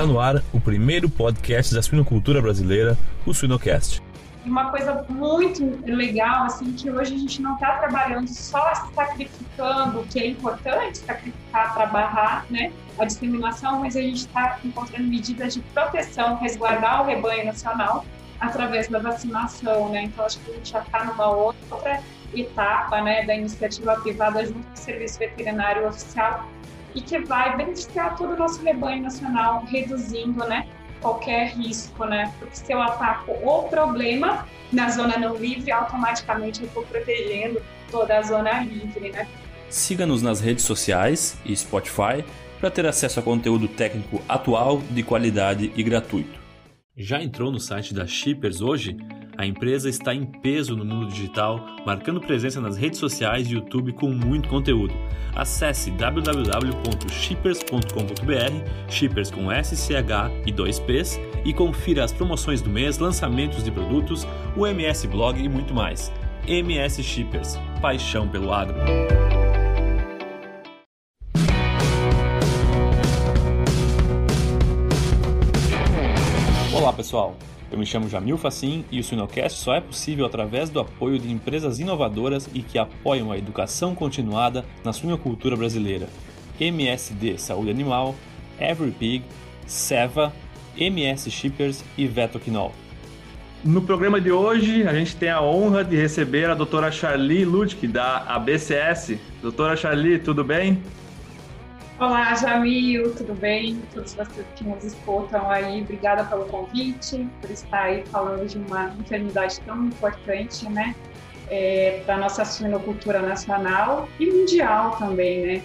Está no ar o primeiro podcast da suinocultura brasileira, o Suinocast. Uma coisa muito legal, assim, que hoje a gente não está trabalhando só sacrificando o que é importante, sacrificar para barrar né, a discriminação, mas a gente está encontrando medidas de proteção, resguardar o rebanho nacional através da vacinação, né? Então, acho que a gente já está numa outra etapa, né, da iniciativa privada junto com o Serviço Veterinário Oficial e que vai beneficiar todo o nosso rebanho nacional, reduzindo, né, qualquer risco, né? Porque se eu ataco o problema na zona não livre, automaticamente eu estou protegendo toda a zona livre, né? Siga-nos nas redes sociais e Spotify para ter acesso a conteúdo técnico atual, de qualidade e gratuito. Já entrou no site da Shippers hoje? A empresa está em peso no mundo digital, marcando presença nas redes sociais e YouTube com muito conteúdo. Acesse www.shippers.com.br, shippers com SCH e 2Ps, e confira as promoções do mês, lançamentos de produtos, o MS Blog e muito mais. MS Shippers, paixão pelo agro. Olá pessoal, eu me chamo Jamil Facim e o Sinocast só é possível através do apoio de empresas inovadoras e que apoiam a educação continuada na suinocultura brasileira. MSD Saúde Animal, EveryPig, Seva, MS Shippers e Vetoquinol. No programa de hoje, a gente tem a honra de receber a doutora Charlie Ludwig, da ABCS. Doutora Charlie, tudo bem? Olá, Jamil, tudo bem? Todos vocês que nos escutam aí, obrigada pelo convite, por estar aí falando de uma enfermidade tão importante, né? É, para nossa suinocultura nacional e mundial também, né?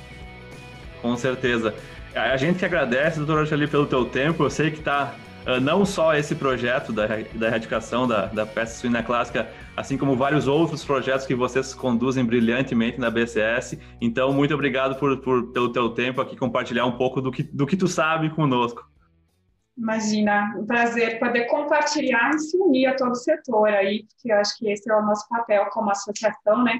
Com certeza. A gente que agradece, doutora Charlie, pelo teu tempo. Eu sei que está não só esse projeto da, da erradicação da, da peste suína clássica, assim como vários outros projetos que vocês conduzem brilhantemente na BCS. Então, muito obrigado por, por pelo teu tempo aqui compartilhar um pouco do que, do que tu sabe conosco. Imagina, um prazer poder compartilhar e se unir a todo o setor aí, porque eu acho que esse é o nosso papel como associação, né?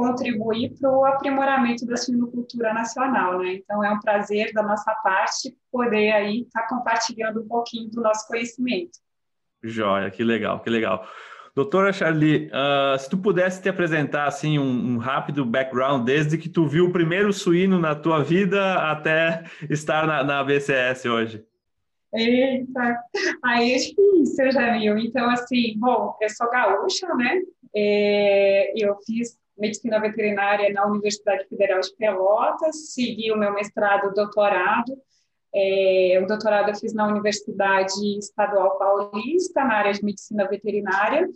Contribuir para o aprimoramento da suinocultura nacional, né? Então é um prazer da nossa parte poder aí estar tá compartilhando um pouquinho do nosso conhecimento. Joia, que legal, que legal. Doutora Charlie, uh, se tu pudesse te apresentar assim um, um, rápido background desde que tu viu o primeiro suíno na tua vida até estar na, na BCS hoje. Eita, aí é difícil, Jamil. Então, assim, bom, eu sou gaúcha, né? É, eu fiz medicina veterinária na Universidade Federal de Pelotas, segui o meu mestrado doutorado. É, o doutorado eu fiz na Universidade Estadual Paulista, na área de medicina veterinária.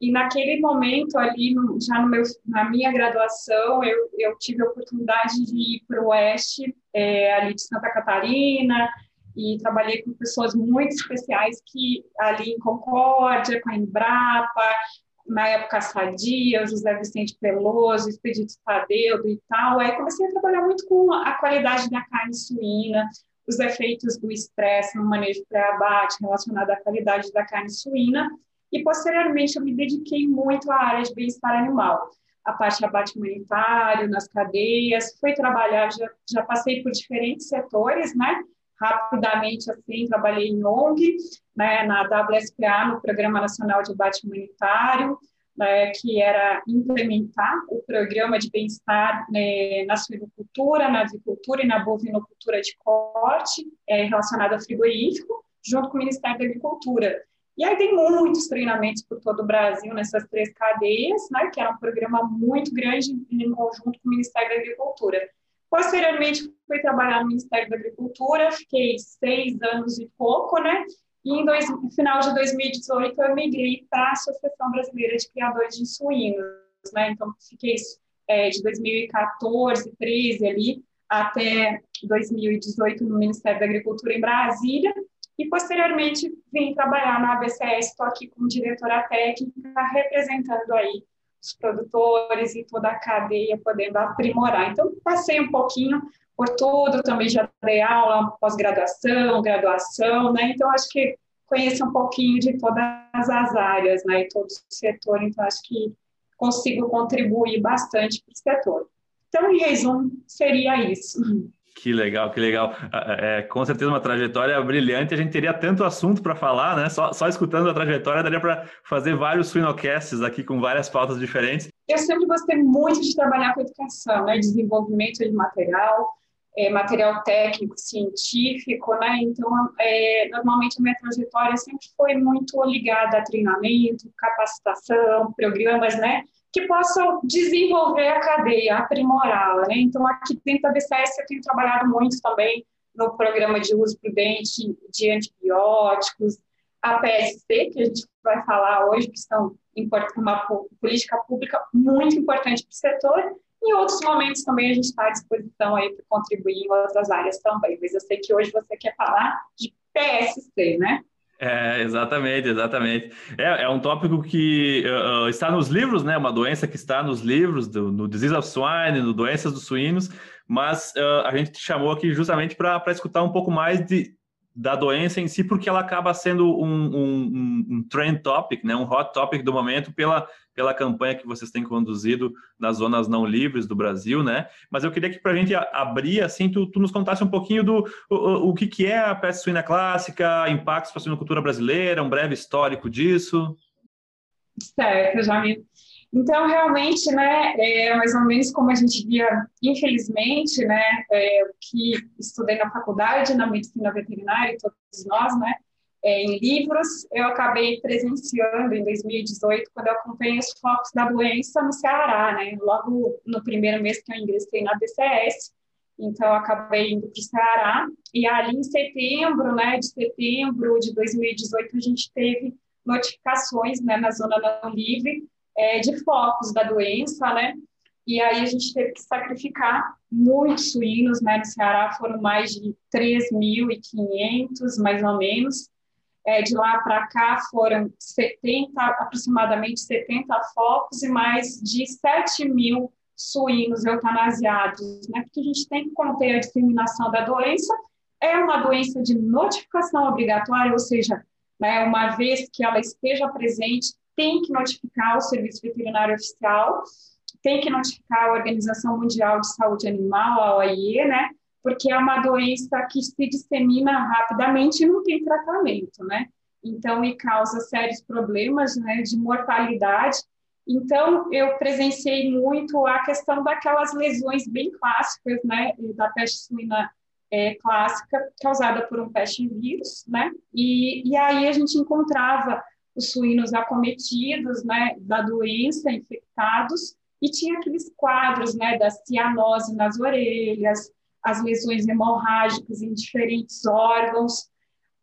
E naquele momento ali, já no meu, na minha graduação, eu, eu tive a oportunidade de ir para o oeste, é, ali de Santa Catarina, e trabalhei com pessoas muito especiais que ali em Concórdia, com a Embrapa, na época Sadia, José Vicente Peloso, Expedito Tadeu e tal. Aí comecei a trabalhar muito com a qualidade da carne suína, os efeitos do estresse no manejo pré-abate relacionado à qualidade da carne suína. E posteriormente eu me dediquei muito à área de bem-estar animal, a parte de abate humanitário, nas cadeias, fui trabalhar, já, já passei por diferentes setores, né? Rapidamente assim, trabalhei em ONG, né, na WSPA, no Programa Nacional de Abate Humanitário, né, que era implementar o programa de bem-estar né, na suinocultura, na avicultura e na bovinocultura de corte, é, relacionado ao frigorífico, junto com o Ministério da Agricultura. E aí tem muitos treinamentos por todo o Brasil nessas três cadeias, né, que era um programa muito grande em conjunto com o Ministério da Agricultura. Posteriormente, fui trabalhar no Ministério da Agricultura, fiquei seis anos e pouco, né? E em dois, no final de 2018 eu migrei para a Associação Brasileira de Criadores de Suínos, né? Então fiquei é, de 2014, 13 ali até 2018 no Ministério da Agricultura em Brasília e posteriormente vim trabalhar na ABCS, estou aqui como diretora técnica representando aí os produtores e toda a cadeia podendo aprimorar. Então, passei um pouquinho por tudo, também já dei aula, pós-graduação, graduação, né? Então, acho que conheço um pouquinho de todas as áreas, né? E todo o setor, então, acho que consigo contribuir bastante para o setor. Então, em resumo, seria isso. Que legal, que legal. É, com certeza uma trajetória brilhante. A gente teria tanto assunto para falar, né? Só, só escutando a trajetória daria para fazer vários suinocasts aqui com várias pautas diferentes. Eu sempre gostei muito de trabalhar com educação, né? Desenvolvimento de material, é, material técnico, científico, né? Então, é, normalmente a minha trajetória sempre foi muito ligada a treinamento, capacitação, programas, né? Que possam desenvolver a cadeia, aprimorá-la, né? Então, aqui dentro da BCS eu tenho trabalhado muito também no programa de uso prudente de antibióticos, a PSC, que a gente vai falar hoje, que são uma política pública muito importante para o setor, em outros momentos também a gente está à disposição aí para contribuir em outras áreas também, mas eu sei que hoje você quer falar de PSC, né? É, exatamente, exatamente. É, é um tópico que uh, está nos livros, né? Uma doença que está nos livros, do, no Disease of Swine, no Doenças dos Suínos, mas uh, a gente te chamou aqui justamente para escutar um pouco mais de, da doença em si, porque ela acaba sendo um, um, um, trend topic, né, um hot topic do momento pela, pela campanha que vocês têm conduzido nas zonas não livres do Brasil, né? Mas eu queria que para a gente abrir, assim, tu, tu, nos contasse um pouquinho do o, o que, que é a peste suína clássica, impactos para a suinocultura brasileira, um breve histórico disso. Certo, Jamil. Então, realmente, né, é mais ou menos como a gente via, infelizmente, né, é, que estudei na faculdade, na medicina veterinária, todos nós, né, é, em livros, eu acabei presenciando em 2018, quando eu acompanhei os focos da doença no Ceará, né, logo no primeiro mês que eu ingressei na BCS, então eu acabei indo para o Ceará, e ali em setembro, né, de setembro de 2018, a gente teve notificações, né, na zona não livre, é, de focos da doença, né? E aí a gente teve que sacrificar muitos suínos, né? No Ceará foram mais de 3.500, mais ou menos. É, de lá para cá foram 70, aproximadamente 70 focos e mais de 7 mil suínos eutanasiados, né? Porque a gente tem que conter a disseminação da doença. É uma doença de notificação obrigatória, ou seja, né, uma vez que ela esteja presente, tem que notificar o Serviço Veterinário Oficial, tem que notificar a Organização Mundial de Saúde Animal, a OIE, né? Porque é uma doença que se dissemina rapidamente e não tem tratamento, né? Então, e causa sérios problemas, né, de mortalidade. Então, eu presenciei muito a questão daquelas lesões bem clássicas, né, da peste suína é, clássica causada por um peste vírus, né? E, e aí a gente encontrava os suínos acometidos né, da doença, infectados, e tinha aqueles quadros né, da cianose nas orelhas, as lesões hemorrágicas em diferentes órgãos,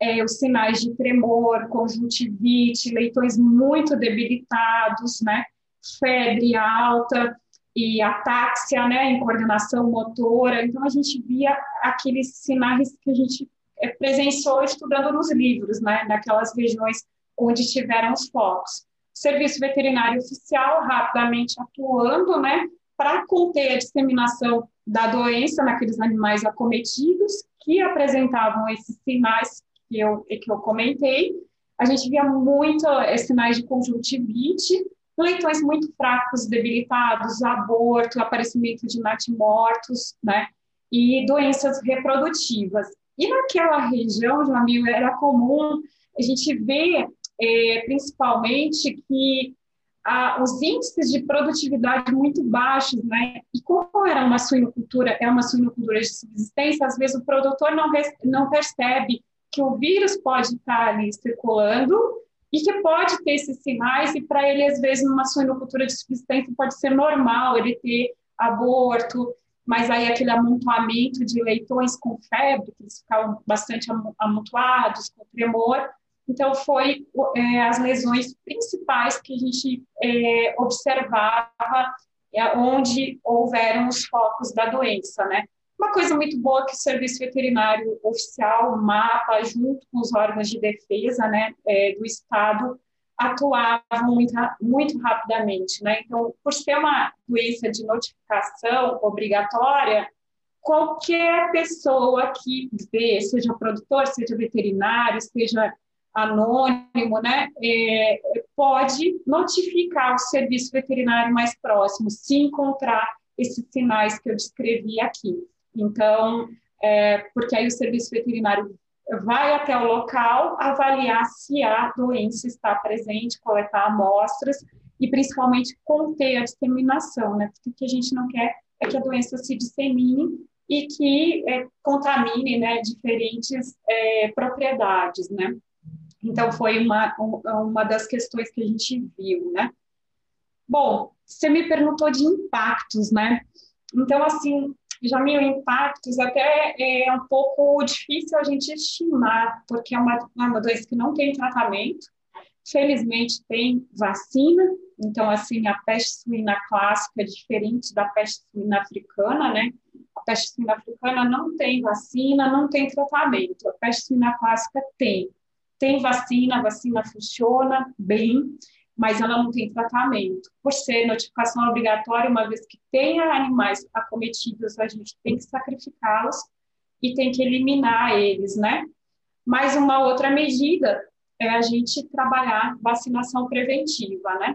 é, os sinais de tremor, conjuntivite, leitões muito debilitados, né, febre alta e atáxia, né, em coordenação motora. Então, a gente via aqueles sinais que a gente é, presenciou estudando nos livros, né, naquelas regiões onde tiveram os focos. Serviço Veterinário Oficial rapidamente atuando, né, para conter a disseminação da doença naqueles animais acometidos que apresentavam esses sinais que eu, que eu comentei. A gente via muito é, sinais de conjuntivite, leitões muito fracos, debilitados, aborto, aparecimento de natimortos, né, e doenças reprodutivas. E naquela região, Jamil, era comum a gente ver é, principalmente que ah, os índices de produtividade muito baixos, né? E como era uma suinocultura, é uma suinocultura de subsistência, às vezes o produtor não, não percebe que o vírus pode estar ali circulando e que pode ter esses sinais, e para ele, às vezes, numa suinocultura de subsistência pode ser normal ele ter aborto, mas aí aquele amontoamento de leitões com febre, que eles ficavam bastante amontoados, com tremor, então, foi é, as lesões principais que a gente é, observava é, onde houveram os focos da doença, né? Uma coisa muito boa que o Serviço Veterinário Oficial, o MAPA, junto com os órgãos de defesa né, é, do Estado, atuavam muito, muito rapidamente. Né? Então, por ser uma doença de notificação obrigatória, qualquer pessoa que vê, seja produtor, seja veterinário, seja anônimo, né, é, pode notificar o serviço veterinário mais próximo se encontrar esses sinais que eu descrevi aqui. Então, é, porque aí o serviço veterinário vai até o local avaliar se a doença está presente, coletar amostras e principalmente conter a disseminação, né? Porque o que a gente não quer é que a doença se dissemine e que é, contamine, né, diferentes é, propriedades, né? Então foi uma uma das questões que a gente viu, né? Bom, você me perguntou de impactos, né? Então assim, já mil impactos até é um pouco difícil a gente estimar, porque é uma, é uma doença que não tem tratamento. Felizmente tem vacina, então assim a peste suína clássica é diferente da peste suína africana, né? A peste suína africana não tem vacina, não tem tratamento. A peste suína clássica tem. Tem vacina, a vacina funciona bem, mas ela não tem tratamento. Por ser notificação obrigatória, uma vez que tenha animais acometidos, a gente tem que sacrificá-los e tem que eliminar eles, né? Mais uma outra medida é a gente trabalhar vacinação preventiva, né?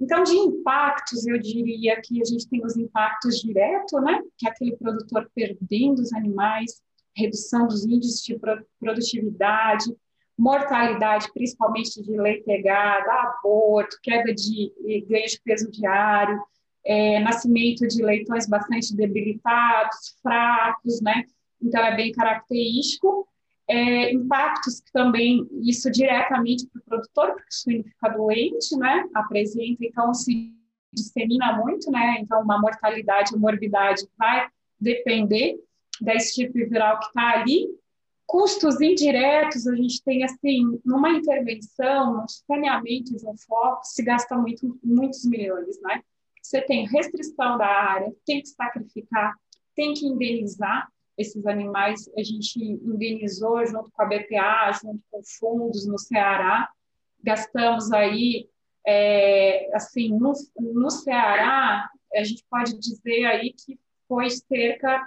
Então, de impactos, eu diria que a gente tem os impactos diretos, né? Que é aquele produtor perdendo os animais, redução dos índices de produtividade, mortalidade, principalmente de leitegada, aborto, queda de ganho de peso diário, é, nascimento de leitões bastante debilitados, fracos, né? Então, é bem característico. É, impactos que também, isso diretamente para o produtor, porque o suíno fica doente, né? Apresenta, então, se dissemina muito, né? Então, uma mortalidade, morbidade vai depender da estirpe viral que está ali, Custos indiretos, a gente tem, assim, numa intervenção, num saneamento de um foco, se gasta muito, muitos milhões, né? Você tem restrição da área, tem que sacrificar, tem que indenizar esses animais. A gente indenizou junto com a BPA, junto com fundos no Ceará. Gastamos aí, é, assim, no, no Ceará, a gente pode dizer aí que foi cerca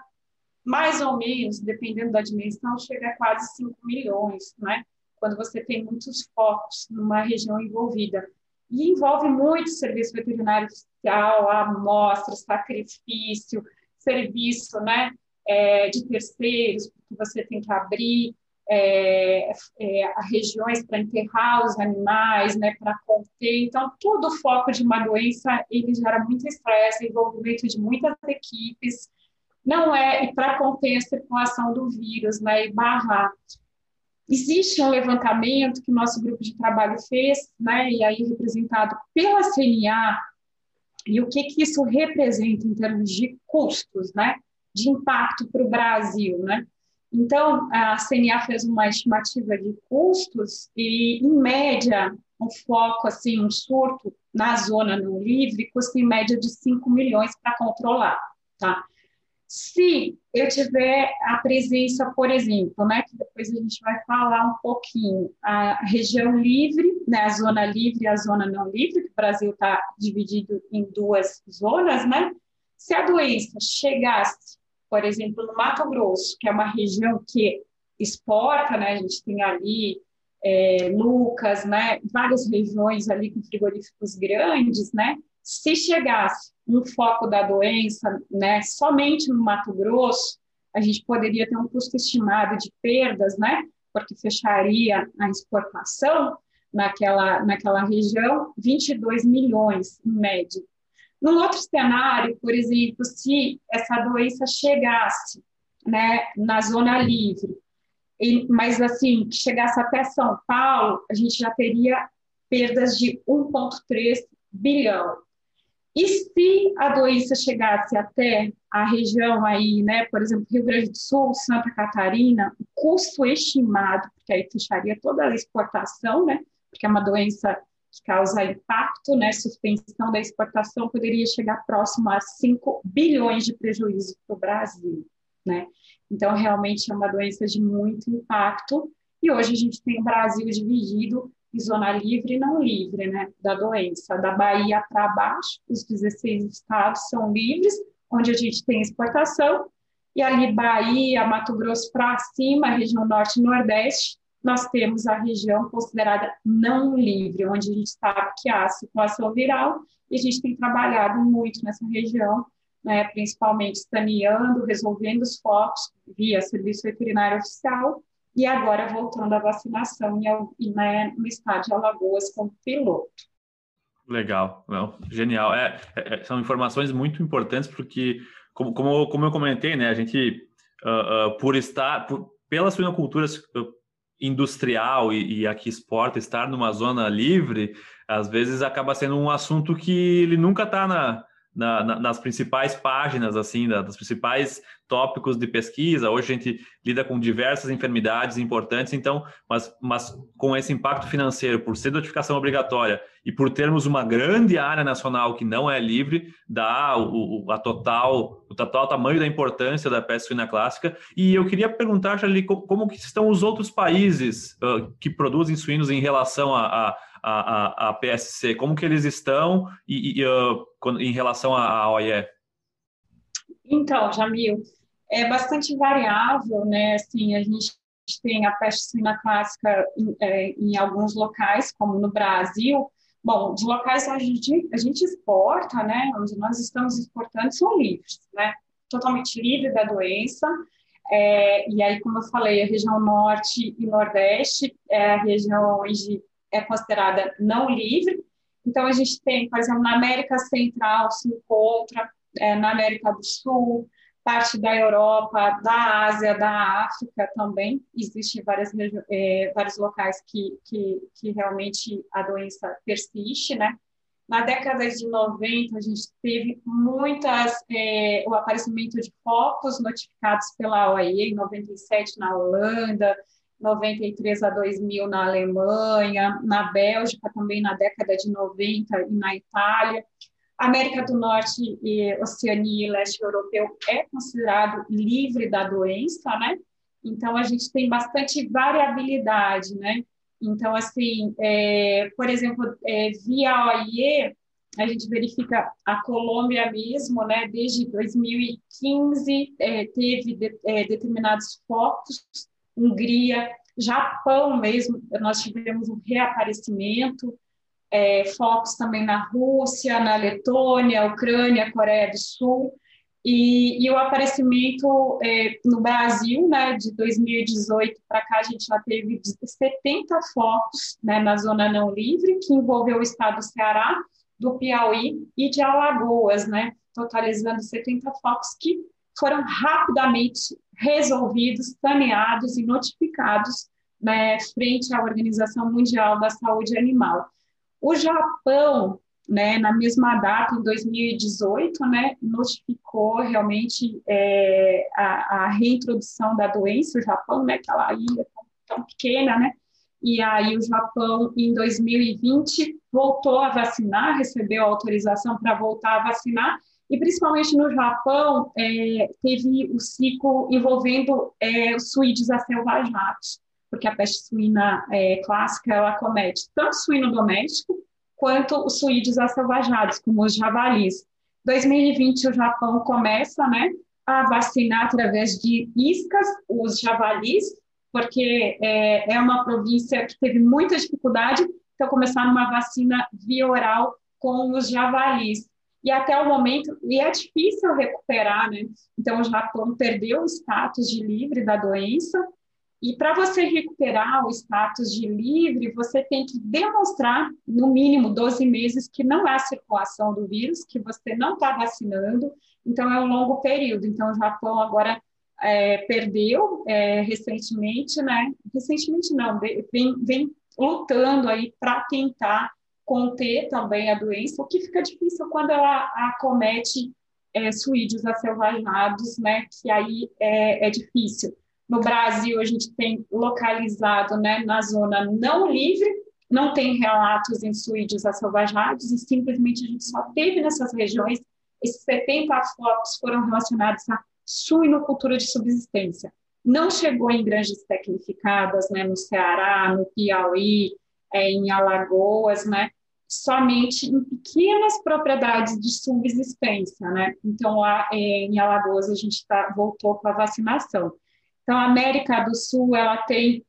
mais ou menos, dependendo da dimensão, chega a quase 5 milhões, né? Quando você tem muitos focos numa região envolvida. E envolve muito serviço veterinário social, amostra, sacrifício, serviço, né? É, de terceiros, porque você tem que abrir é, é, regiões para enterrar os animais, né, para conter. Então, todo o foco de uma doença, ele gera muito estresse, envolvimento de muitas equipes, não é para conter a circulação do vírus, né, e barrar. Existe um levantamento que o nosso grupo de trabalho fez, né, e aí representado pela CNA, e o que, que isso representa em termos de custos, né, de impacto para o Brasil, né? Então, a CNA fez uma estimativa de custos e, em média, um foco, assim, um surto na zona não livre custa em média de 5 milhões para controlar, tá? Se eu tiver a presença, por exemplo, né, que depois a gente vai falar um pouquinho, a região livre, né, a zona livre e a zona não livre, que o Brasil está dividido em duas zonas, né? Se a doença chegasse, por exemplo, no Mato Grosso, que é uma região que exporta, né, a gente tem ali é, Lucas, né, várias regiões ali com frigoríficos grandes, né? Se chegasse um foco da doença, né, somente no Mato Grosso, a gente poderia ter um custo estimado de perdas, né, porque fecharia a exportação naquela, naquela região, 22 milhões em média. Num outro cenário, por exemplo, se essa doença chegasse né, na zona livre, e, mas assim, que chegasse até São Paulo, a gente já teria perdas de 1,3 bilhão. E se a doença chegasse até a região aí, né, por exemplo, Rio Grande do Sul, Santa Catarina, o custo estimado, porque aí fecharia toda a exportação, né, porque é uma doença que causa impacto, né, suspensão da exportação, poderia chegar próximo a 5 bilhões de prejuízo para o Brasil, né. Então, realmente é uma doença de muito impacto, e hoje a gente tem o Brasil dividido zona livre e não livre, né, da doença. Da Bahia para baixo, os 16 estados são livres, onde a gente tem exportação, e ali Bahia, Mato Grosso para cima, região norte e nordeste, nós temos a região considerada não livre, onde a gente sabe que há circulação viral, e a gente tem trabalhado muito nessa região né, principalmente saneando, resolvendo os focos via serviço veterinário oficial, e agora voltando à vacinação em, né, no estado de Alagoas como piloto. Legal, não, genial. É, é, é, são informações muito importantes porque, como, como, como eu comentei, né, a gente, uh, uh, por estar, por, pela suinocultura industrial e, e aqui exporta, estar numa zona livre, às vezes acaba sendo um assunto que ele nunca está na, na, na, nas principais páginas, assim, da, dos principais tópicos de pesquisa. Hoje a gente lida com diversas enfermidades importantes, então, mas, mas com esse impacto financeiro, por ser notificação obrigatória e por termos uma grande área nacional que não é livre, dá o, o a total, o total tamanho da importância da peste suína clássica. E eu queria perguntar, Charlie, como, como que estão os outros países uh, que produzem suínos em relação a, a a, a, a PSC, como que eles estão e, e uh, em relação à OIE? Então, Jamil, é bastante variável, né? Assim, a gente tem a peste suína clássica em, é, em alguns locais, como no Brasil. Bom, os locais onde a gente, a gente exporta, né? Onde nós estamos exportando são livres, né? Totalmente livre da doença. É, e aí, como eu falei, a região norte e nordeste é a região onde é considerada não livre. Então, a gente tem, por exemplo, na América Central se encontra, é, na América do Sul, parte da Europa, da Ásia, da África também. Existem várias, é, vários locais que, que, que realmente a doença persiste, né? Na década de 90, a gente teve muitas, é, o aparecimento de focos notificados pela OIE, em 97 na Holanda, 93 a 2000 na Alemanha, na Bélgica também na década de 90 e na Itália. América do Norte e Oceania e Leste Europeu é considerado livre da doença, né? Então a gente tem bastante variabilidade, né? Então assim, é, por exemplo, é, via OIE a gente verifica a Colômbia mesmo, né? Desde 2015 é, teve de, é, determinados focos Hungria, Japão mesmo, nós tivemos um reaparecimento, é, focos também na Rússia, na Letônia, Ucrânia, Coreia do Sul, e, e o aparecimento é, no Brasil, né, de 2018 para cá, a gente já teve 70 focos né, na zona não livre, que envolveu o estado do Ceará, do Piauí e de Alagoas, né, totalizando 70 focos que foram rapidamente resolvidos, saneados e notificados né, frente à Organização Mundial da Saúde Animal. O Japão, né, na mesma data, em 2018, né, notificou realmente é, a, a, reintrodução da doença, o Japão, né, aquela ilha tão, tão pequena, né, e aí o Japão, em 2020, voltou a vacinar, recebeu autorização para voltar a vacinar, e principalmente no Japão, é, teve o ciclo envolvendo é, os suídeos acelvajados, porque a peste suína é, clássica ela comete tanto suíno doméstico quanto os suídeos acelvajados, como os javalis. 2020 o Japão começa, né, a vacinar através de iscas os javalis, porque é, é uma província que teve muita dificuldade, então começaram uma vacina via oral com os javalis e até o momento, e é difícil recuperar, né? Então, o Japão perdeu o status de livre da doença, e para você recuperar o status de livre, você tem que demonstrar, no mínimo 12 meses, que não há circulação do vírus, que você não está vacinando, então é um longo período. Então, o Japão agora é, perdeu é, recentemente, né? Recentemente não, vem, vem lutando aí para tentar conter também a doença, o que fica difícil quando ela acomete é, suídeos acelvajados, né, que aí é, é, difícil. No Brasil, a gente tem localizado né, na zona não livre, não tem relatos em suídeos acelvajados, e simplesmente a gente só teve nessas regiões, esses 70 focos foram relacionados à suinocultura de subsistência. Não chegou em granjas tecnificadas, né, no Ceará, no Piauí, é, em Alagoas, né, somente em pequenas propriedades de subsistência, né? Então, lá é, em Alagoas, a gente tá, voltou com a vacinação. Então, a América do Sul, ela tem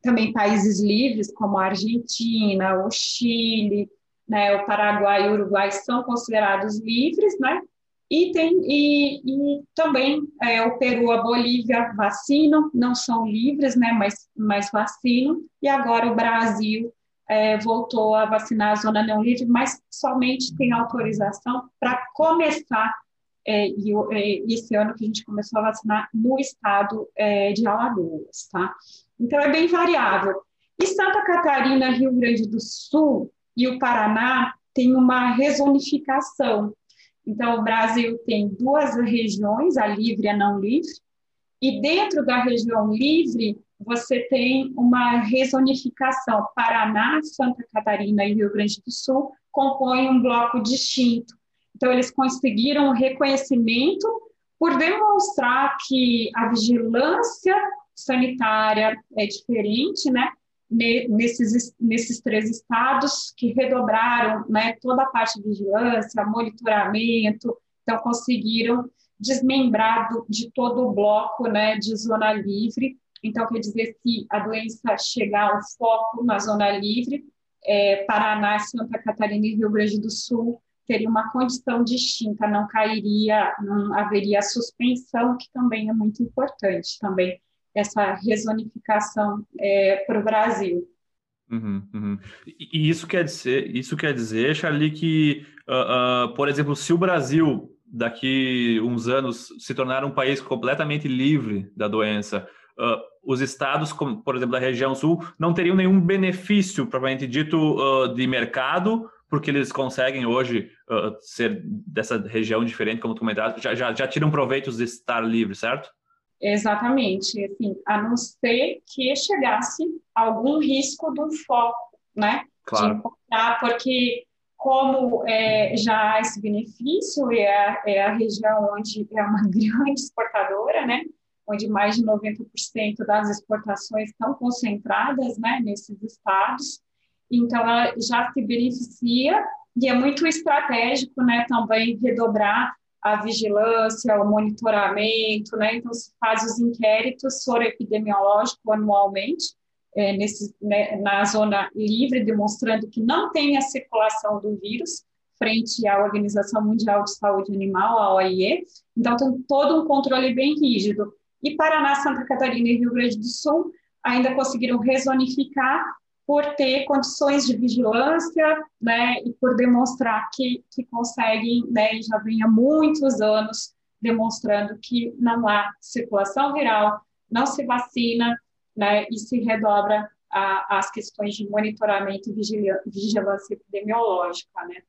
também países livres, como a Argentina, o Chile, né, o Paraguai e o Uruguai são considerados livres, né? E, tem, e, e também é, o Peru, a Bolívia vacinam, não são livres, né, mas, mas vacinam, e agora o Brasil é, voltou a vacinar a zona não livre, mas somente tem autorização para começar, é, e, é, esse ano que a gente começou a vacinar no estado é, de Alagoas, tá? Então é bem variável. E Santa Catarina, Rio Grande do Sul e o Paraná tem uma resonificação, então, o Brasil tem duas regiões, a livre e a não livre, e dentro da região livre, você tem uma resonificação. Paraná, Santa Catarina e Rio Grande do Sul compõem um bloco distinto. Então, eles conseguiram o reconhecimento por demonstrar que a vigilância sanitária é diferente, né? nesses, nesses três estados que redobraram né, toda a parte de vigilância, monitoramento, então conseguiram desmembrar do, de todo o bloco né, de zona livre. Então, quer dizer, se a doença chegar ao foco na zona livre, é, Paraná, Santa Catarina e Rio Grande do Sul teria uma condição distinta, não cairia, não haveria suspensão, que também é muito importante também essa resonificação é, para o Brasil. Uhum, uhum. E isso quer dizer, isso quer dizer, Charlie, que, uh, uh, por exemplo, se o Brasil daqui uns anos se tornar um país completamente livre da doença, uh, os estados, como por exemplo da região sul, não teriam nenhum benefício, propriamente dito, de mercado, porque eles conseguem hoje ser dessa região diferente, como tu comentaste, já, já, já tiram proveitos de estar livre, certo? Exatamente, assim, a não ser que chegasse algum risco do foco, né? Claro. De encontrar, porque como é, já há esse benefício, é a, é a região onde é uma grande exportadora, né? Onde mais de 90% das exportações estão concentradas, né? Nesses estados. Então, ela já se beneficia e é muito estratégico, né? Também redobrar a vigilância, o monitoramento, né? Então, se faz os inquéritos epidemiológicos anualmente, é, nesse, né, na zona livre, demonstrando que não tem a circulação do vírus frente à Organização Mundial de Saúde Animal, a OIE. Então, tem todo um controle bem rígido. E Paraná, Santa Catarina e Rio Grande do Sul ainda conseguiram resonificar por ter condições de vigilância, né, e por demonstrar que, que conseguem, né, e já vem há muitos anos demonstrando que não há circulação viral, não se vacina, né, e se redobra a, as questões de monitoramento e vigilância epidemiológica, né.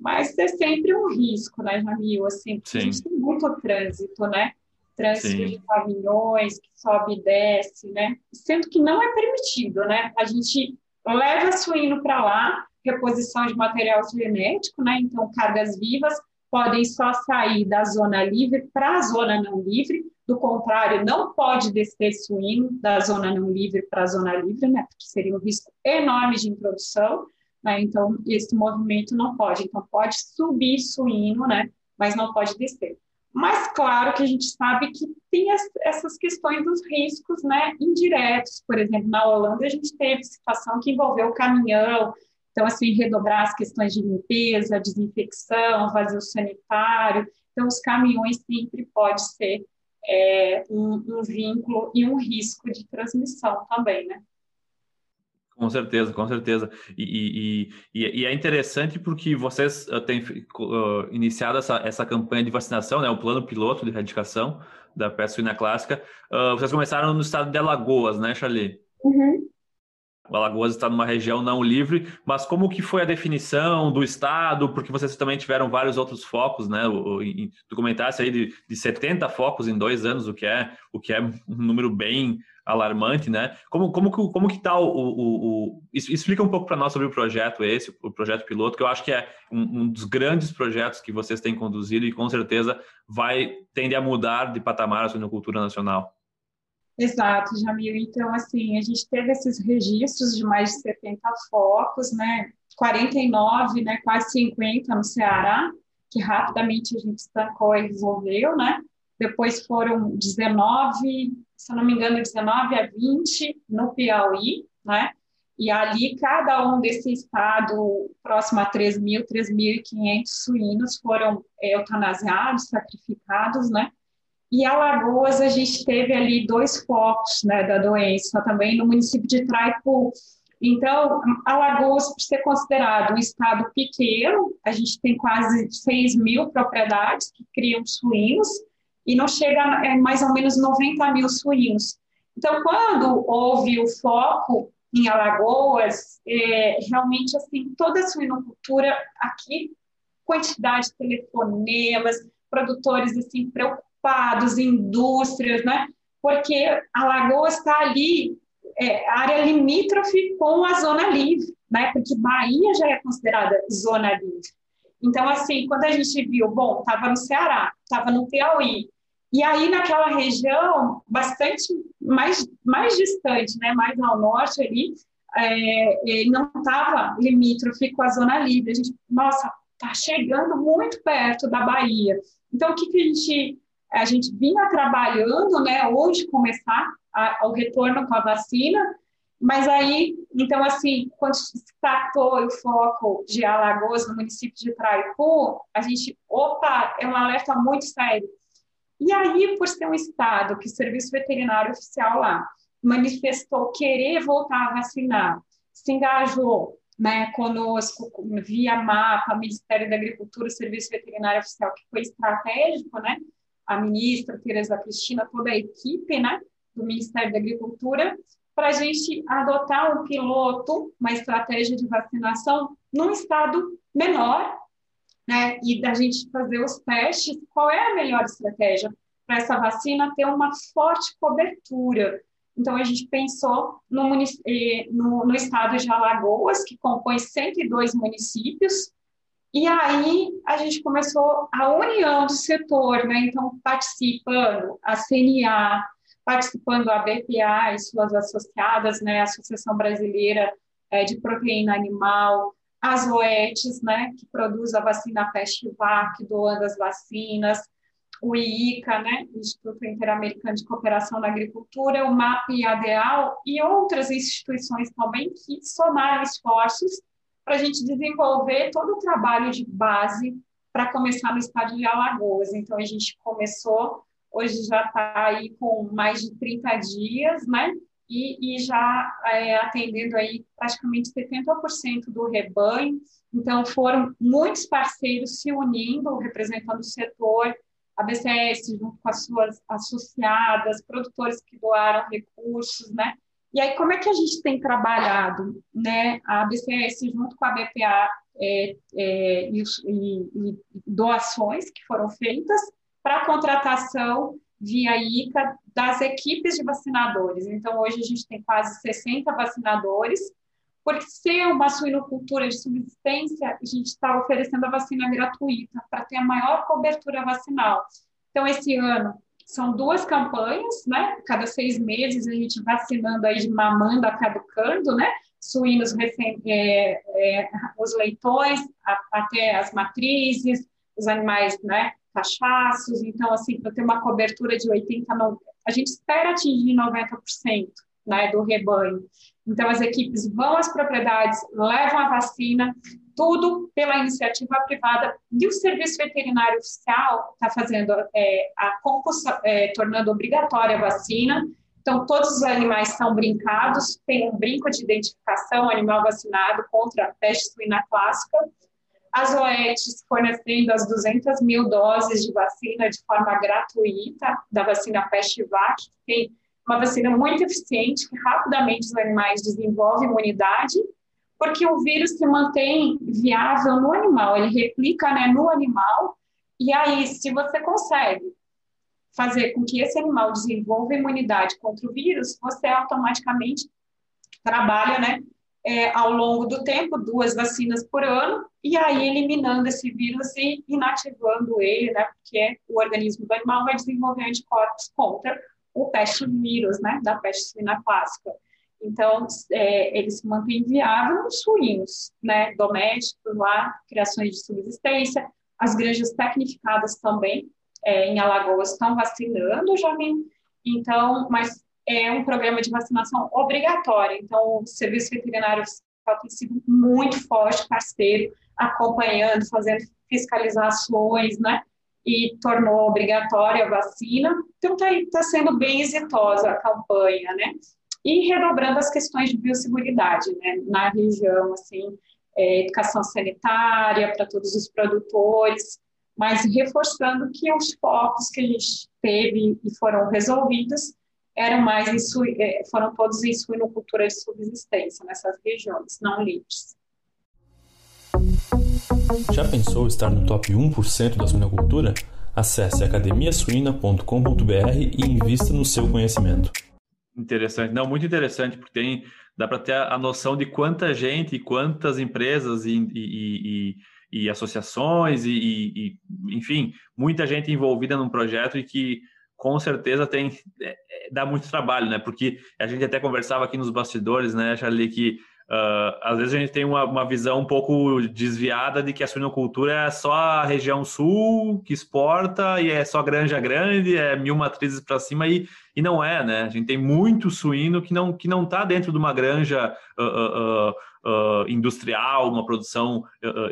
Mas é sempre um risco, né, Jamil, assim, porque a gente tem muito trânsito, né, trânsito Sim. de caminhões que sobe e desce, né? Sendo que não é permitido, né? A gente leva suíno para lá, reposição de material genético, né? Então, cargas vivas podem só sair da zona livre para a zona não livre. Do contrário, não pode descer suíno da zona não livre para a zona livre, né? Porque seria um risco enorme de introdução. Né? Então, esse movimento não pode. Então, pode subir suíno, né? Mas não pode descer. Mas claro que a gente sabe que tem as, essas questões dos riscos né, indiretos. Por exemplo, na Holanda a gente teve situação que envolveu o caminhão, então, assim, redobrar as questões de limpeza, desinfecção, vazio sanitário. Então, os caminhões sempre pode ser é, um, um vínculo e um risco de transmissão também, né? Com certeza, com certeza. E, e, e, e, é interessante porque vocês uh, têm uh, iniciado essa, essa campanha de vacinação, né, o plano piloto de erradicação da peste suína clássica. Uh, vocês começaram no estado de Alagoas, né, Charlie? Uhum. O Alagoas está numa região não livre, mas como que foi a definição do estado? Porque vocês também tiveram vários outros focos, né? O, tu comentasse aí de, de 70 focos em dois anos, o que é, o que é um número bem alarmante, né? Como, como, como que está o, o, o, Explica um pouco para nós sobre o projeto esse, o projeto piloto, que eu acho que é um, um, dos grandes projetos que vocês têm conduzido e com certeza vai tender a mudar de patamar a suinocultura nacional. Exato, Jamil. Então, assim, a gente teve esses registros de mais de 70 focos, né? 49, né? Quase 50 no Ceará, que rapidamente a gente estancou e resolveu, né? Depois foram 19 se não me engano, 19 a 20 no Piauí, né? E ali, cada um desse estado, próximo a 3 mil, 3.500 suínos foram é, eutanasiados, sacrificados, né? E Alagoas, a gente teve ali dois focos né, da doença também, no município de Traipu. Então, Alagoas, por ser considerado um estado pequeno, a gente tem quase 6 mil propriedades que criam suínos, e não chega a é, mais ou menos 90 mil suínos. Então, quando houve o foco em Alagoas, é, realmente, assim, toda a suinocultura aqui, quantidade de telefonemas, produtores, assim, preocupados, indústrias, né? Porque Alagoas está ali, é, área limítrofe com a zona livre, né? Porque Bahia já é considerada zona livre. Então, assim, quando a gente viu, bom, estava no Ceará, estava no Piauí, e aí, naquela região, bastante mais, mais distante, né, mais ao norte ali, é, não estava limítrofe com a Zona Livre. A gente, nossa, está chegando muito perto da Bahia. Então, o que, que a gente a gente vinha trabalhando, né, onde começar a, o retorno com a vacina, mas aí, então, assim, quando se tratou o foco de Alagoas, no município de Traipu, a gente, opa, é um alerta muito sério, e aí, por ser um estado que o Serviço Veterinário Oficial lá manifestou querer voltar a vacinar, se engajou né, conosco via mapa, Ministério da Agricultura, Serviço Veterinário Oficial, que foi estratégico, né? A ministra Tereza Cristina, toda a equipe, né, do Ministério da Agricultura, para a gente adotar um piloto, uma estratégia de vacinação num estado menor, né, e da gente fazer os testes, qual é a melhor estratégia para essa vacina ter uma forte cobertura. Então, a gente pensou no, no, no estado de Alagoas, que compõe 102 municípios, e aí a gente começou a união do setor, né? Então, participando a CNA, participando a BPA e suas associadas, né? A Associação Brasileira é, de Proteína Animal, as OETs, né, que produz a vacina Peste-Vac, doando as vacinas, o IICA, né, Instituto Interamericano de Cooperação na Agricultura, o MAP e a ADEAL e outras instituições também que somaram esforços para a gente desenvolver todo o trabalho de base para começar no estado de Alagoas. Então, a gente começou, hoje já está aí com mais de 30 dias, né, e, e já é, atendendo aí praticamente 70% do rebanho. Então, foram muitos parceiros se unindo, representando o setor, a BCS junto com as suas associadas, produtores que doaram recursos, né? E aí, como é que a gente tem trabalhado, né? A BCS junto com a BPA é, é, e, e, doações que foram feitas para contratação via ICA das equipes de vacinadores. Então, hoje a gente tem quase 60 vacinadores, porque ser uma suinocultura de subsistência, a gente está oferecendo a vacina gratuita para ter a maior cobertura vacinal. Então, esse ano, são duas campanhas, né? Cada seis meses a gente vacinando aí de mamanda caducando, né? Suínos recém, é, é, os leitões, a, até as matrizes, os animais, né? cachaços, então, assim, para ter uma cobertura de 80%, 90%, a gente espera atingir 90% né, do rebanho. Então, as equipes vão às propriedades, levam a vacina, tudo pela iniciativa privada, e o Serviço Veterinário Oficial está fazendo é, a compulsa, é, tornando obrigatória a vacina, então, todos os animais são brincados, tem um brinco de identificação, animal vacinado contra a peste suína clássica, as OETs fornecendo as 200 mil doses de vacina de forma gratuita, da vacina Peste-Vac, que tem uma vacina muito eficiente, que rapidamente os animais desenvolvem imunidade, porque o vírus se mantém viável no animal, ele replica né, no animal, e aí, se você consegue fazer com que esse animal desenvolva imunidade contra o vírus, você automaticamente trabalha né, é, ao longo do tempo, duas vacinas por ano, e aí eliminando esse vírus e inativando ele, né, porque o organismo do animal vai desenvolver anticorpos contra o peste vírus, né, da peste suína clássica. Então, é, ele se mantém viável nos suínos, né, domésticos lá, criações de subsistência, as granjas tecnificadas também, é, em Alagoas, estão vacinando, já vem, então, mas é um programa de vacinação obrigatório. Então, o Serviço Veterinário tem sido muito forte, parceiro, acompanhando, fazendo fiscalizações, né? E tornou obrigatória a vacina. Então, está tá sendo bem exitosa a campanha, né? E redobrando as questões de biosseguridade, né? Na região, assim, é, educação sanitária para todos os produtores, mas reforçando que os focos que a gente teve e foram resolvidos eram mais em, é, foram todos em suinocultura de subsistência nessas regiões, não livres. Já pensou estar no top 1% da suinocultura? Acesse academiasuina.com.br e invista no seu conhecimento. Interessante, não, muito interessante, porque tem, dá para ter a noção de quanta gente e quantas empresas e, e, e, e associações e, enfim, muita gente envolvida num projeto e que com certeza tem é, é, dá muito trabalho, né? Porque a gente até conversava aqui nos bastidores, né, Charlie, que uh, às vezes a gente tem uma, uma visão um pouco desviada de que a suinocultura é só a região sul que exporta e é só granja grande, é mil matrizes para cima e, e não é, né? A gente tem muito suíno que não que não está dentro de uma granja uh, uh, industrial, uma produção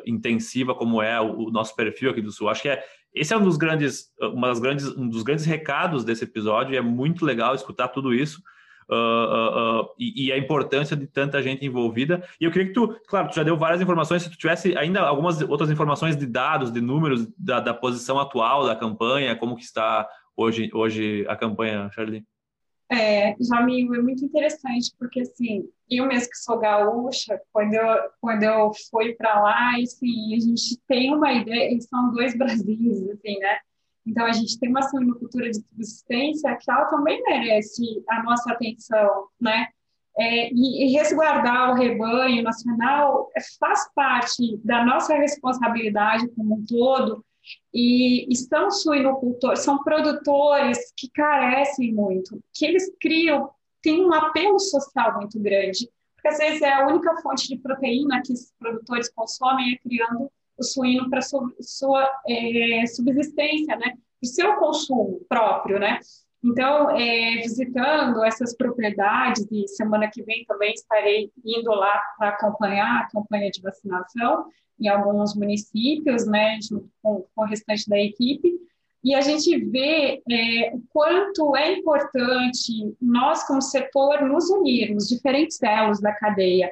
intensiva como é o, o nosso perfil aqui do sul. Acho que é esse é um dos grandes, uma das grandes, um dos grandes recados desse episódio. É muito legal escutar tudo isso. Uh, uh, e, e, a importância de tanta gente envolvida. E eu queria que tu, claro, tu já deu várias informações, se tu tivesse ainda algumas outras informações de dados, de números da, da posição atual da campanha, como que está hoje, hoje a campanha, Charlie? É, Jamil, é muito interessante, porque assim, eu mesmo que sou gaúcha, quando eu, quando eu fui para lá, assim, a gente tem uma ideia, são dois Brasis, assim, né? Então, a gente tem uma suinocultura de subsistência que ela também merece a nossa atenção, né? É, e, e, resguardar o rebanho nacional faz parte da nossa responsabilidade como um todo, e estão suinocultores, são produtores que carecem muito, que eles criam, tem um apelo social muito grande, porque às vezes é a única fonte de proteína que esses produtores consomem é criando o suíno para sua, sua é, subsistência, né, o seu consumo próprio, né. Então, é, visitando essas propriedades, e semana que vem também estarei indo lá para acompanhar a campanha de vacinação, em alguns municípios, né, junto com, com o restante da equipe, e a gente vê é, o quanto é importante nós, como setor, nos unirmos, diferentes elos da cadeia,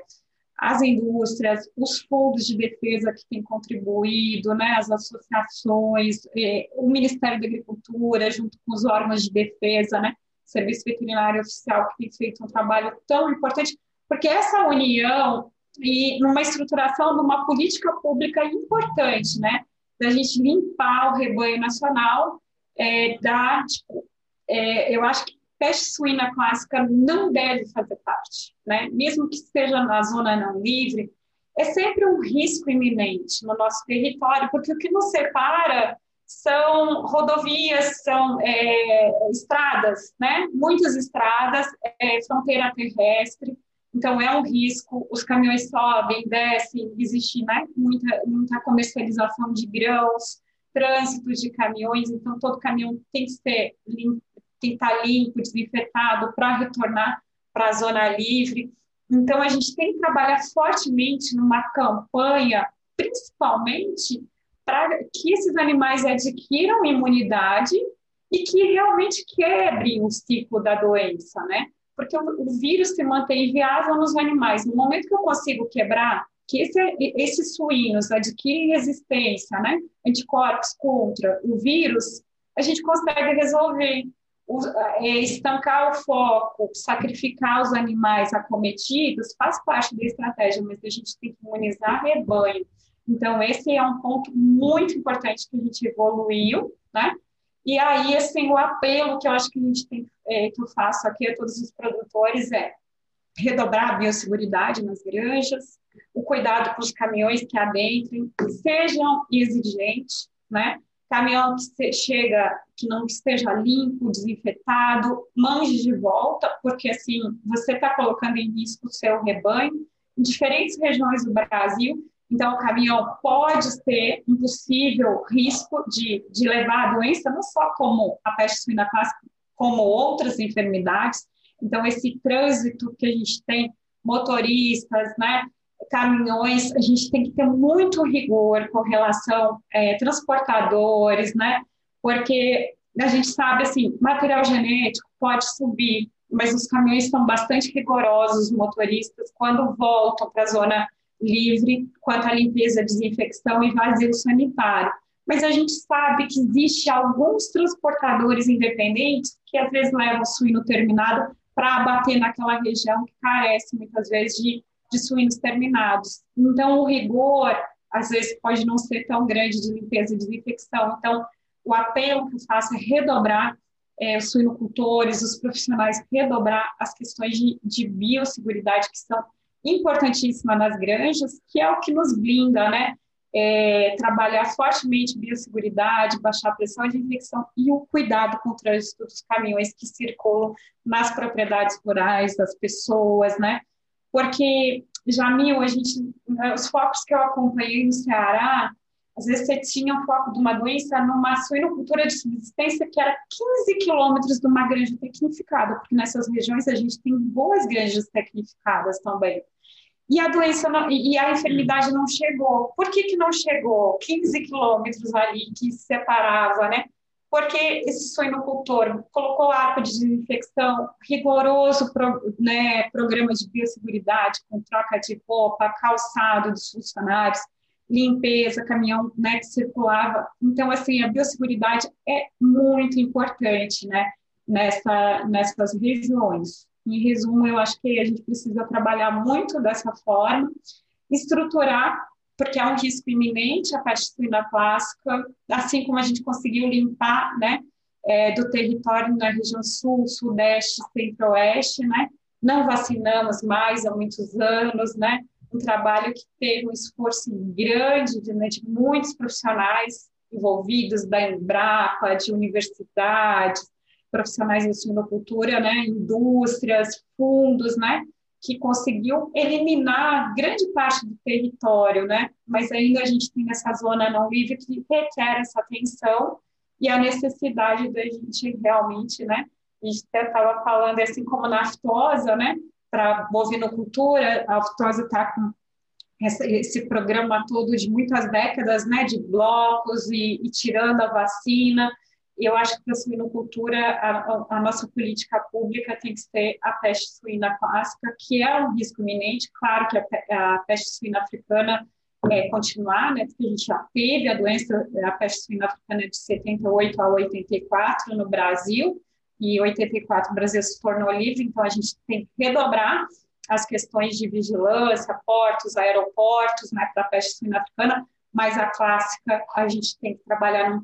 as indústrias, os fundos de defesa que têm contribuído, né, as associações, é, o Ministério da Agricultura, junto com os órgãos de defesa, né, Serviço Veterinário Oficial, que tem feito um trabalho tão importante, porque essa união e numa estruturação de uma política pública importante, né? Da gente limpar o rebanho nacional, é, da, tipo, é, eu acho que peste suína clássica não deve fazer parte, né? Mesmo que esteja na zona não livre, é sempre um risco iminente no nosso território, porque o que nos separa são rodovias, são é, estradas, né? Muitas estradas, é, fronteira terrestre, então, é um risco, os caminhões sobem, descem, existe né, muita, muita comercialização de grãos, trânsito de caminhões, então todo caminhão tem que ser limpo, que estar limpo, desinfetado para retornar para a zona livre. Então, a gente tem que trabalhar fortemente numa campanha, principalmente para que esses animais adquiram imunidade e que realmente quebrem o ciclo da doença, né? porque o, vírus se mantém viável nos animais. No momento que eu consigo quebrar, que esse, esses suínos adquirem resistência, né, anticorpos contra o vírus, a gente consegue resolver, estancar o foco, sacrificar os animais acometidos, faz parte da estratégia, mas a gente tem que imunizar rebanho. Então, esse é um ponto muito importante que a gente evoluiu, né? E aí, assim, o apelo que eu acho que a gente tem, é, que eu faço aqui a todos os produtores é redobrar a biosseguridade nas granjas, o cuidado com os caminhões que adentrem, sejam exigentes, né? Caminhão que chega, que não esteja limpo, desinfetado, mande de volta, porque assim, você está colocando em risco o seu rebanho. Em diferentes regiões do Brasil, então, o caminhão pode ter um possível risco de, de levar a doença, não só como a peste suína clássica, como outras enfermidades. Então, esse trânsito que a gente tem, motoristas, né, caminhões, a gente tem que ter muito rigor com relação é, transportadores, né, porque a gente sabe, assim, material genético pode subir, mas os caminhões são bastante rigorosos, os motoristas, quando voltam para a zona livre, quanto à limpeza, desinfecção e vazio sanitário. Mas a gente sabe que existe alguns transportadores independentes que às vezes levam suíno terminado para abater naquela região que carece muitas vezes de, de suínos terminados. Então, o rigor, às vezes, pode não ser tão grande de limpeza e desinfecção. Então, o apelo que eu faço é redobrar é, os suinocultores, os profissionais, redobrar as questões de, de biosseguridade que são importantíssimas nas granjas, que é o que nos blinda, né? é, trabalhar fortemente biosseguridade, baixar a pressão de infecção e o cuidado com o trânsito dos caminhões que circulam nas propriedades rurais das pessoas, né? Porque, Jamil, a gente, os focos que eu acompanhei no Ceará, às vezes você tinha um foco de uma doença numa suinocultura de subsistência que era 15 quilômetros de uma granja tecnificada, porque nessas regiões a gente tem boas granjas tecnificadas também e a doença não, e a enfermidade não chegou. Por que, que não chegou? 15 quilômetros ali que separava, né? Porque esse suinocultor colocou arco de desinfecção, rigoroso pro, né, programa de biosseguridade, com troca de roupa, calçado dos funcionários, limpeza, caminhão né, que circulava. Então, assim, a biosseguridade é muito importante né, nessa, nessas regiões. Em resumo, eu acho que a gente precisa trabalhar muito dessa forma, estruturar, porque é um risco iminente a peste clássica, assim como a gente conseguiu limpar, né, é, do território na região sul, sudeste, centro-oeste, né, não vacinamos mais há muitos anos, né, um trabalho que teve um esforço grande de, né, de muitos profissionais envolvidos da Embrapa, de universidades, profissionais de suinocultura, né, indústrias, fundos, né, que conseguiu eliminar grande parte do território, né, mas ainda a gente tem essa zona não livre que requer essa atenção e a necessidade da gente realmente, né, a gente até estava falando assim como na aftosa, né, para bovinocultura, a aftosa está com esse programa todo de muitas décadas, né, de blocos e, e tirando a vacina, eu acho que para a suinocultura, a, a, nossa política pública tem que ser a peste suína clássica, que é um risco iminente. Claro que a, a peste suína africana é continuar, né, porque a gente já teve a doença, a peste suína africana de 78 a 84 no Brasil, e em 84 o Brasil se tornou livre, então a gente tem que redobrar as questões de vigilância, portos, aeroportos, né, para a peste suína africana, mas a clássica a gente tem que trabalhar num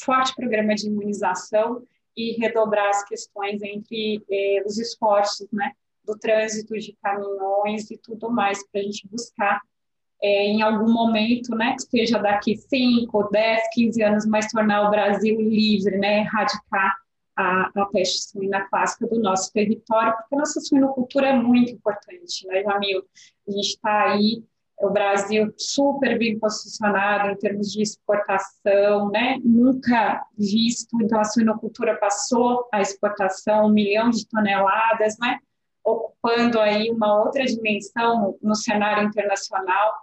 forte programa de imunização e redobrar as questões entre eh, os esforços, né, do trânsito de caminhões e tudo mais, para a gente buscar eh, em algum momento, né, que seja daqui 5, 10, 15 anos, mas tornar o Brasil livre, né, erradicar a, a peste suína clássica do nosso território, porque a nossa suinocultura é muito importante, né, Jamil? A gente está aí o Brasil super bem posicionado em termos de exportação, né? Nunca visto, então a suinocultura passou a exportação, um milhão de toneladas, né? Ocupando aí uma outra dimensão no cenário internacional.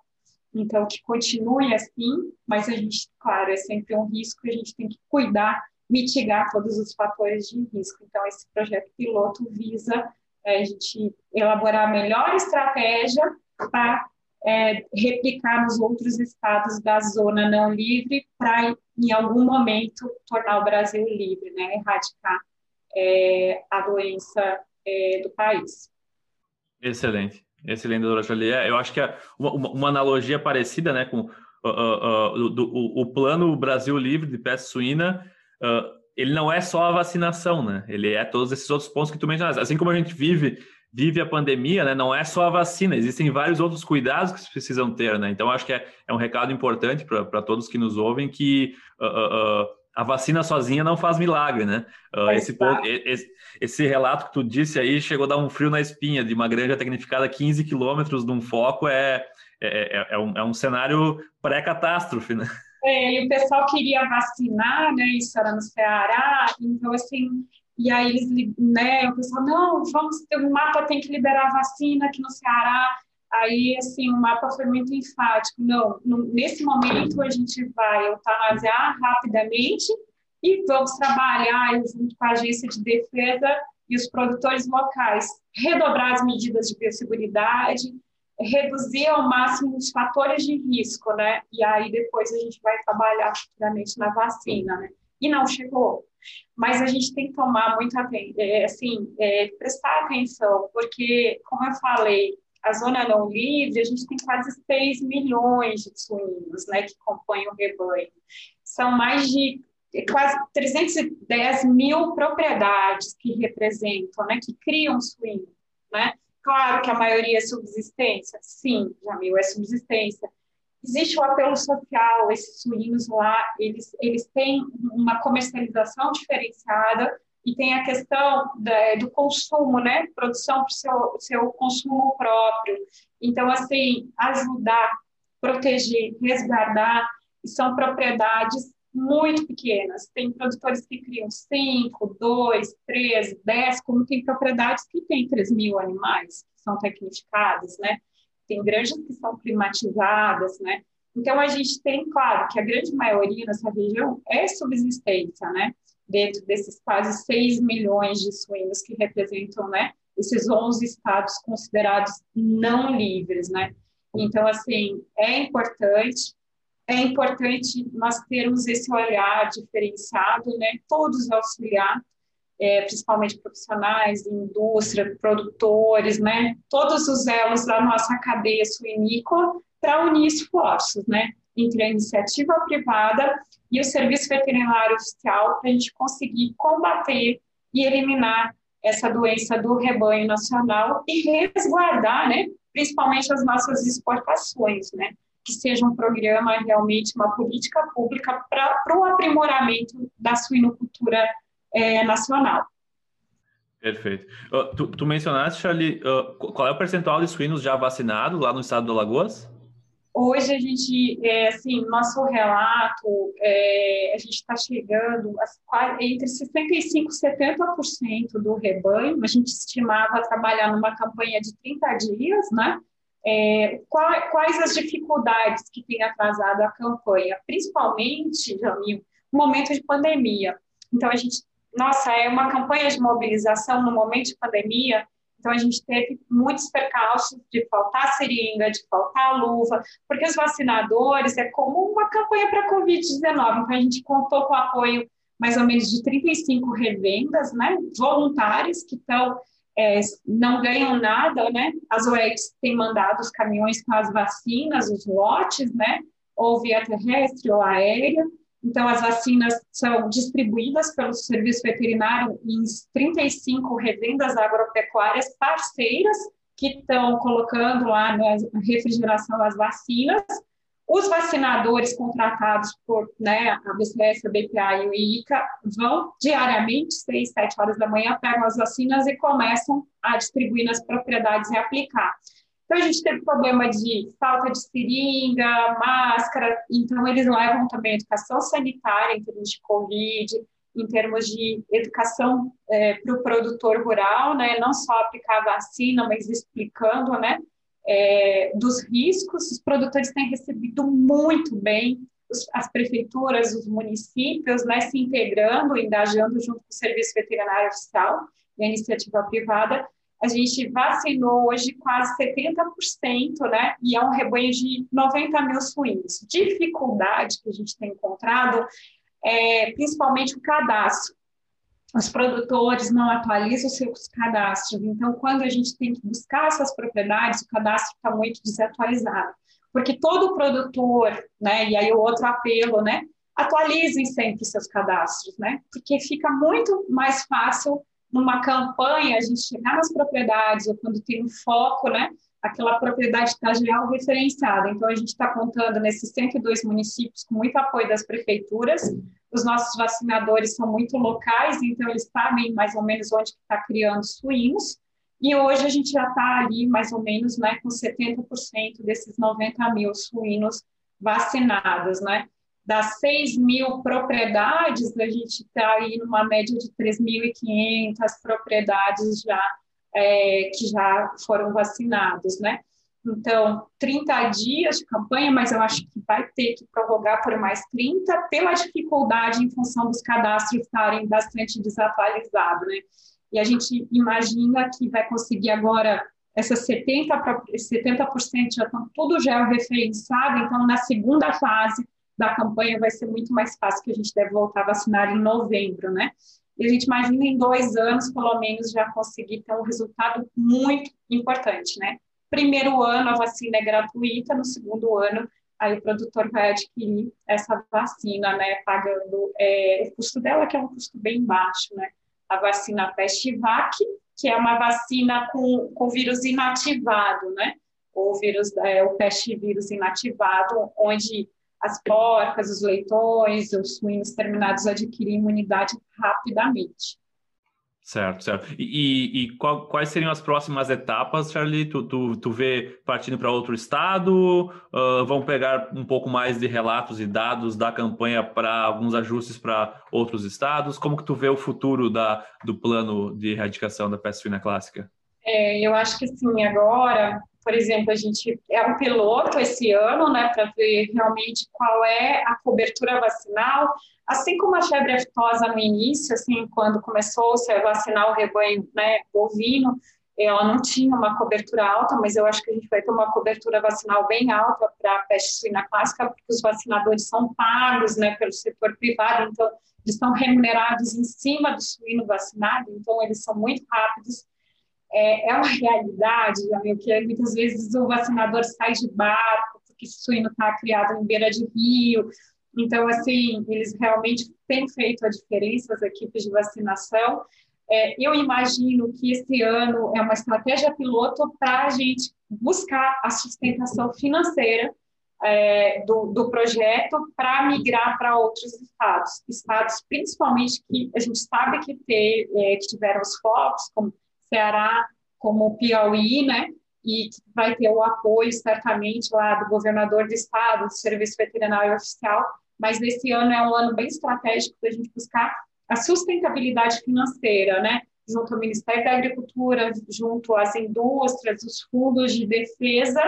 Então, que continue assim, mas a gente, claro, é sempre um risco, a gente tem que cuidar, mitigar todos os fatores de risco. Então, esse projeto piloto visa é, a gente elaborar a melhor estratégia para é, replicar nos outros estados da zona não livre para, em algum momento, tornar o Brasil livre, né, erradicar é, a doença é, do país. Excelente, excelente, doutora Jolie. Eu acho que é uma, uma, analogia parecida né, com uh, uh, do, o, plano Brasil Livre de peste suína, ele não é só a vacinação, né? Ele é todos esses outros pontos que tu mencionaste. Assim como a gente vive vive a pandemia, né, não é só a vacina, existem vários outros cuidados que precisam ter, né? Então, acho que é, é um recado importante para todos que nos ouvem que uh, uh, a vacina sozinha não faz milagre, né? Esse, ponto, esse, esse, relato que tu disse aí chegou a dar um frio na espinha de uma granja tecnificada a 15 quilômetros de um foco é, é, é, é, um, é um cenário pré-catástrofe, né? É, e o pessoal queria vacinar, né? Isso era no Ceará, então assim, e aí eles, né? O pessoal, não, vamos, o mapa tem que liberar a vacina aqui no Ceará. Aí, assim, o mapa foi muito enfático. Não, nesse momento a gente vai eutanasiar rapidamente e vamos trabalhar junto com a agência de defesa e os produtores locais, redobrar as medidas de biosseguridade, reduzir ao máximo os fatores de risco, né? E aí depois a gente vai trabalhar futuramente na vacina, né? E não chegou. Mas a gente tem que tomar muito é, assim, é, prestar atenção, porque, como eu falei, a zona não livre, a gente tem quase 6 milhões de suínos, né, que compõem o rebanho. São mais de quase 310 mil propriedades que representam, né, que criam suíno, né? Claro que a maioria é subsistência, sim, Jamil, é subsistência. Existe o apelo social, esses suínos lá, eles, eles têm uma comercialização diferenciada e tem a questão da, do consumo, né? Produção para o seu, seu consumo próprio. Então, assim, ajudar, proteger, resguardar, são propriedades muito pequenas. Tem produtores que criam 5, 2, 3, 10, como tem propriedades que têm 3 mil animais, que são tecnificadas, né? Tem granjas que são climatizadas, né? Então, a gente tem, claro, que a grande maioria nessa região é subsistência, né? Dentro desses quase 6 milhões de suínos que representam, né? Esses 11 estados considerados não livres, né? Então, assim, é importante é importante nós termos esse olhar diferenciado, né? Todos auxiliar, é, principalmente profissionais, indústria, produtores, né? Todos os elos da nossa cadeia suinícola para unir esforços, né? Entre a iniciativa privada e o serviço veterinário oficial para a gente conseguir combater e eliminar essa doença do rebanho nacional e resguardar, né? Principalmente as nossas exportações, né? que seja um programa realmente, uma política pública para o aprimoramento da suinocultura é, nacional. Perfeito. Uh, tu, tu, mencionaste, Charlie, uh, qual é o percentual de suínos já vacinados lá no estado do Alagoas? Hoje a gente, é, assim, nosso relato, é, a gente está chegando a, entre 65% e 70% do rebanho. A gente estimava trabalhar numa campanha de 30 dias, né? É, quais as dificuldades que tem atrasado a campanha? Principalmente, Jamil, no momento de pandemia. Então, a gente, nossa, é uma campanha de mobilização no momento de pandemia, então a gente teve muitos percalços de faltar seringa, de faltar luva, porque os vacinadores é como uma campanha para Covid-19, então a gente contou com o apoio mais ou menos de 35 revendas, né, voluntárias que estão é, não ganham nada, né? As UEX têm mandado os caminhões com as vacinas, os lotes, né? Ou via terrestre ou aérea. Então, as vacinas são distribuídas pelo Serviço Veterinário em 35 revendas agropecuárias parceiras que estão colocando lá na refrigeração as vacinas os vacinadores contratados por né, a BCS, a BPA e o IICA vão diariamente, seis, sete horas da manhã, pegam as vacinas e começam a distribuir nas propriedades e aplicar. Então, a gente teve problema de falta de seringa, máscara, então eles levam também educação sanitária em termos de Covid, em termos de educação é, para o produtor rural, né, não só aplicar a vacina, mas explicando, né, é, dos riscos, os produtores têm recebido muito bem, as prefeituras, os municípios, né, se integrando, engajando junto com o Serviço Veterinário Oficial e a iniciativa privada. A gente vacinou hoje quase 70%, né, e é um rebanho de 90 mil suínos. Dificuldade que a gente tem encontrado é principalmente o cadastro os produtores não atualizam seus cadastros. Então, quando a gente tem que buscar essas propriedades, o cadastro está muito desatualizado. Porque todo produtor, né, e aí o outro apelo, né, atualizem sempre seus cadastros, né, porque fica muito mais fácil numa campanha a gente chegar nas propriedades, ou quando tem um foco, né, aquela propriedade está já referenciada. Então, a gente está contando nesses 102 municípios com muito apoio das prefeituras, os nossos vacinadores são muito locais, então eles sabem mais ou menos onde está criando suínos. E hoje a gente já está ali mais ou menos né, com 70% desses 90 mil suínos vacinados, né? Das 6 mil propriedades, a gente está aí numa média de 3.500 propriedades já é, que já foram vacinados, né? Então, 30 dias de campanha, mas eu acho que vai ter que prorrogar por mais 30, pela dificuldade em função dos cadastros estarem bastante desatualizados, né? E a gente imagina que vai conseguir agora essas 70%, 70 já estão tudo georreferenciado, então na segunda fase da campanha vai ser muito mais fácil, que a gente deve voltar a vacinar em novembro, né? E a gente imagina em dois anos, pelo menos, já conseguir ter um resultado muito importante, né? Primeiro ano a vacina é gratuita, no segundo ano aí o produtor vai adquirir essa vacina, né? Pagando é, o custo dela, que é um custo bem baixo, né? A vacina Pestivac, que é uma vacina com, com vírus inativado, né? O vírus, é, o pestivírus inativado, onde as porcas, os leitões, os suínos terminados adquirem imunidade rapidamente. Certo, certo. E, e qual, quais seriam as próximas etapas, Charlie? Tu, tu, tu vê partindo para outro estado? Uh, vão pegar um pouco mais de relatos e dados da campanha para alguns ajustes para outros estados? Como que tu vê o futuro da, do plano de erradicação da peste suína clássica? É, eu acho que sim, agora por exemplo, a gente é um piloto esse ano, né, para ver realmente qual é a cobertura vacinal, assim como a febre aftosa no início, assim, quando começou-se a vacinar o rebanho, né, bovino, ela não tinha uma cobertura alta, mas eu acho que a gente vai ter uma cobertura vacinal bem alta para a peste suína clássica, porque os vacinadores são pagos, né, pelo setor privado, então eles estão remunerados em cima do suíno vacinado, então eles são muito rápidos é, é uma realidade, Jamil, que muitas vezes o vacinador sai de barco, porque o suíno está criado em beira de rio. Então, assim, eles realmente têm feito a diferença, as equipes de vacinação. É, eu imagino que esse ano é uma estratégia piloto para a gente buscar a sustentação financeira é, do, do, projeto para migrar para outros estados, estados principalmente que a gente sabe que, ter, é, que tiveram os focos, como Ceará como o Piauí, né? E que vai ter o apoio, certamente, lá do governador do estado, do Serviço Veterinário Oficial, mas esse ano é um ano bem estratégico para a gente buscar a sustentabilidade financeira, né? Junto ao Ministério da Agricultura, junto às indústrias, os fundos de defesa,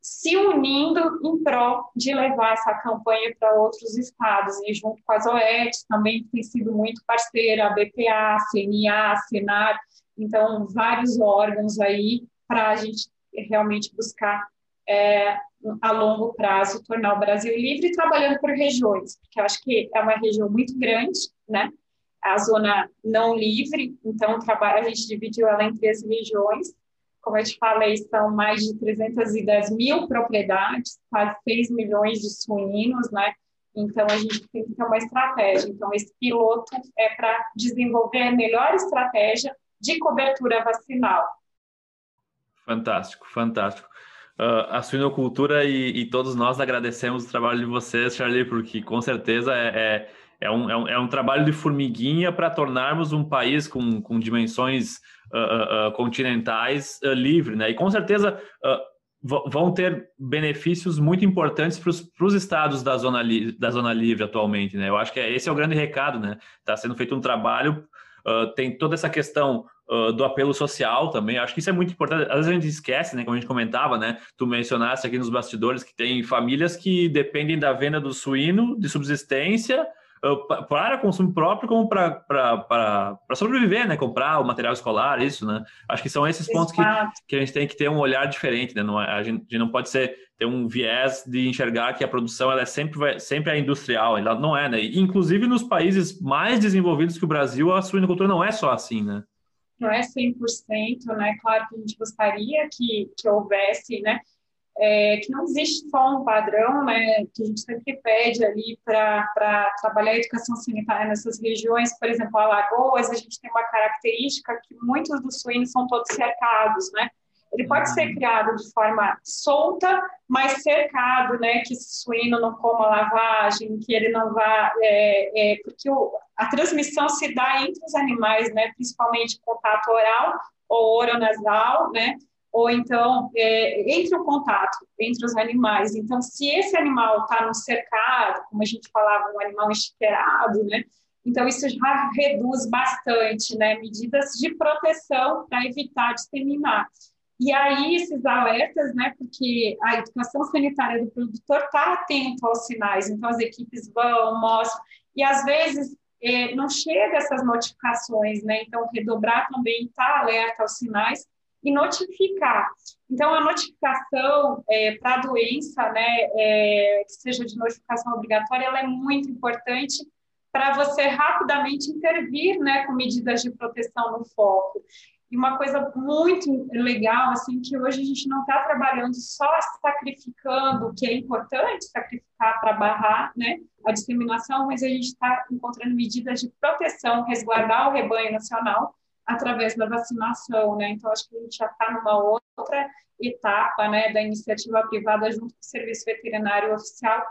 se unindo em prol de levar essa campanha para outros estados, e junto com as OETs, também tem sido muito parceira, a BPA, a CNA, a Senar, então, vários órgãos aí para a gente realmente buscar é, a longo prazo tornar o Brasil livre, trabalhando por regiões, porque eu acho que é uma região muito grande, né? A zona não livre, então a gente dividiu ela em três regiões. Como eu te falei, são mais de 310 mil propriedades, quase 6 milhões de suínos, né? Então, a gente tem que ter uma estratégia. Então, esse piloto é para desenvolver a melhor estratégia de cobertura vacinal. Fantástico, fantástico. Uh, a suinocultura e, e, todos nós agradecemos o trabalho de vocês, Charlie, porque com certeza é, é, é, um, é, um, é um trabalho de formiguinha para tornarmos um país com, com dimensões uh, uh, continentais livre, né? E com certeza vão ter benefícios muito importantes para os estados da zona, da zona livre atualmente, né? Eu acho que é, esse é o grande recado, né? Está sendo feito um trabalho Uh, tem toda essa questão uh, do apelo social também. Acho que isso é muito importante. Às vezes a gente esquece, né? Como a gente comentava, né? Tu mencionaste aqui nos bastidores que tem famílias que dependem da venda do suíno de subsistência para consumo próprio, como para sobreviver, né? Comprar o material escolar, isso, né? Acho que são esses pontos que, que a gente tem que ter um olhar diferente, né? Não, é, a, gente, a gente não pode ser ter um viés de enxergar que a produção ela é sempre, vai, sempre é industrial, ela não é, né? Inclusive nos países mais desenvolvidos que o Brasil, a suinocultura não é só assim, né? Não é 100%, né? Claro que a gente gostaria que, que houvesse, né? É, que não existe só um padrão, né, que a gente sempre pede ali para trabalhar a educação sanitária nessas regiões, por exemplo, Alagoas, a gente tem uma característica que muitos dos suínos são todos cercados, né, ele pode ser uhum. criado de forma solta, mas cercado, né, que esse suíno não coma lavagem, que ele não vá, é, é, porque o, a transmissão se dá entre os animais, né, principalmente contato oral ou oronasal, né, ou então é, entre o contato entre os animais. Então, se esse animal está no cercado, como a gente falava, um animal enchiqueirado, né? Então, isso já reduz bastante, né? Medidas de proteção para evitar disseminar. E aí, esses alertas, né? Porque a educação sanitária do produtor está atento aos sinais, então as equipes vão, mostram, e às vezes é, não chega essas notificações, né? Então, redobrar também está alerta aos sinais e notificar. Então, a notificação é, para a doença, né, é, que seja de notificação obrigatória, ela é muito importante para você rapidamente intervir, né, com medidas de proteção no foco. E uma coisa muito legal, assim, que hoje a gente não está trabalhando só sacrificando, que é importante sacrificar para barrar, né, a disseminação, mas a gente está encontrando medidas de proteção, resguardar o rebanho nacional através da vacinação, né? Então acho que a gente já está numa outra etapa, né, da iniciativa privada junto com o serviço veterinário oficial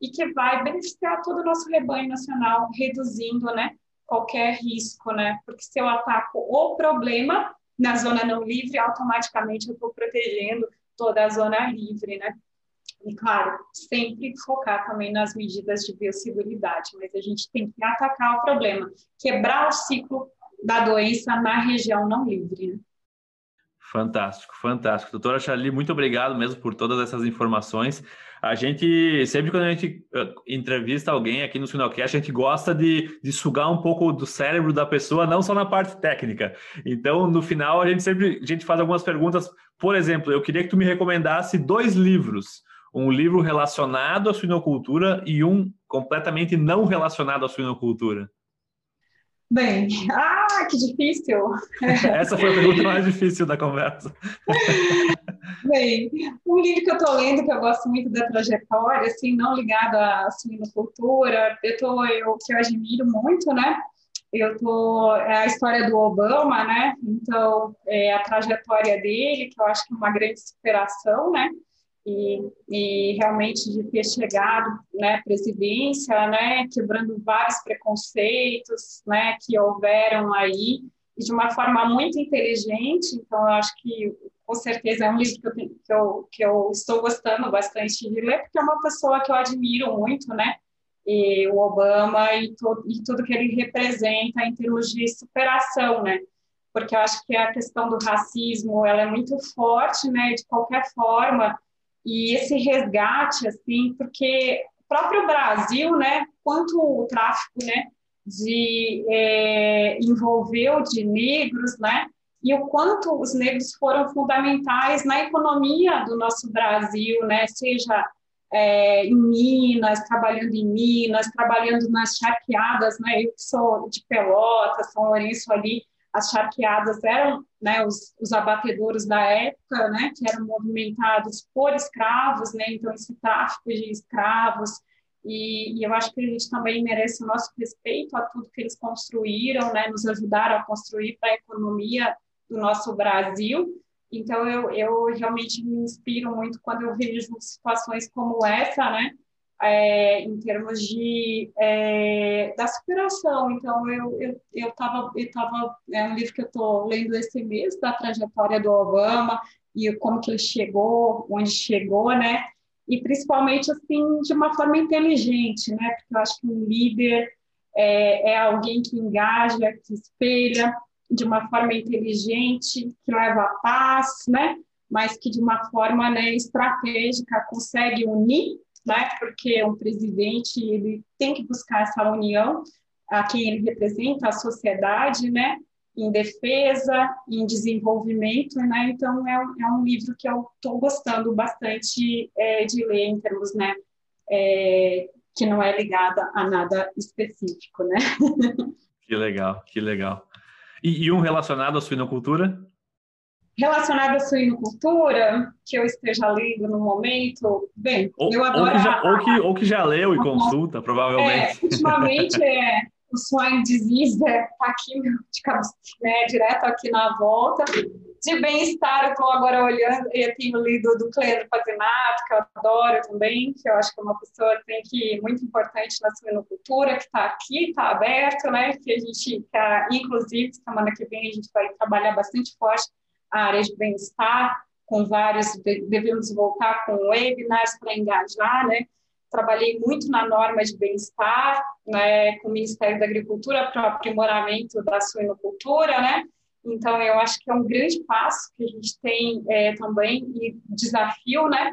e que vai beneficiar todo o nosso rebanho nacional, reduzindo, né, qualquer risco, né? Porque se eu ataco o problema na zona não livre, automaticamente eu estou protegendo toda a zona livre, né? E, claro, sempre focar também nas medidas de biosseguridade, mas a gente tem que atacar o problema, quebrar o ciclo da doença na região não livre. Né? Fantástico, fantástico. Doutora Charlie, muito obrigado mesmo por todas essas informações. A gente, sempre quando a gente uh, entrevista alguém aqui no Sinocast, a gente gosta de, de sugar um pouco do cérebro da pessoa, não só na parte técnica. Então, no final, a gente sempre a gente faz algumas perguntas. Por exemplo, eu queria que tu me recomendasse dois livros um livro relacionado à suinocultura e um completamente não relacionado à suinocultura? Bem, ah, que difícil! Essa foi a pergunta mais difícil da conversa. Bem, um livro que eu estou lendo, que eu gosto muito da trajetória, assim, não ligado à suinocultura, eu tô, eu, que eu admiro muito, né? Eu tô, é a história do Obama, né? Então, é a trajetória dele, que eu acho que é uma grande superação, né? E, e realmente de ter chegado né, presidência, né, quebrando vários preconceitos né, que houveram aí, e de uma forma muito inteligente. Então, eu acho que, com certeza, é um livro que eu, que eu, que eu estou gostando bastante de ler, porque é uma pessoa que eu admiro muito, né? E o Obama e, to, e tudo que ele representa em termos de superação, né? Porque eu acho que a questão do racismo ela é muito forte, né? De qualquer forma, e esse resgate, assim, porque o próprio Brasil, né, quanto o tráfico, né, de é, envolveu de negros, né, e o quanto os negros foram fundamentais na economia do nosso Brasil, né, seja é, em Minas, trabalhando em Minas, trabalhando nas charqueadas, né, eu que sou de Pelotas, São Lourenço ali, as charqueadas eram né, os, os, abatedouros da época, né, que eram movimentados por escravos, né, então esse tráfico de escravos, e, e, eu acho que a gente também merece o nosso respeito a tudo que eles construíram, né, nos ajudaram a construir para a economia do nosso Brasil. Então eu, eu realmente me inspiro muito quando eu vejo situações como essa, né, é, em termos de é, da superação. Então eu eu eu estava eu tava é um livro que eu estou lendo esse mês da trajetória do Obama e como que ele chegou, onde chegou, né? E principalmente assim de uma forma inteligente, né? Porque eu acho que um líder é, é alguém que engaja, que espelha de uma forma inteligente, que leva a paz, né? Mas que de uma forma né, estratégica consegue unir né? Porque um presidente ele tem que buscar essa união a quem ele representa, a sociedade, né? Em defesa, em desenvolvimento, né? Então é, é um livro que eu estou gostando bastante é, de ler em termos, né? É, que não é ligada a nada específico, né? Que legal, que legal. E, e um relacionado à suinocultura? Relacionado à suinocultura, que eu esteja lendo no momento, bem, ou, eu adoro... Ou que, já, ou, que, ou que já leu e consulta, provavelmente. É, ultimamente, é, o swine disease está é, aqui, de cabeça, né, direto aqui na volta. De bem-estar, eu estou agora olhando, eu tenho lido do Cleandro Pazinato, que eu adoro também, que eu acho que é uma pessoa tem que muito importante na suinocultura, que está aqui, está aberto, né, que a gente, que, inclusive, semana que vem a gente vai trabalhar bastante forte área de bem-estar, com vários, devemos voltar com webinars para engajar, né? Trabalhei muito na norma de bem-estar, né, com o Ministério da Agricultura para o aprimoramento da suinocultura, né? Então, eu acho que é um grande passo que a gente tem é, também e desafio, né?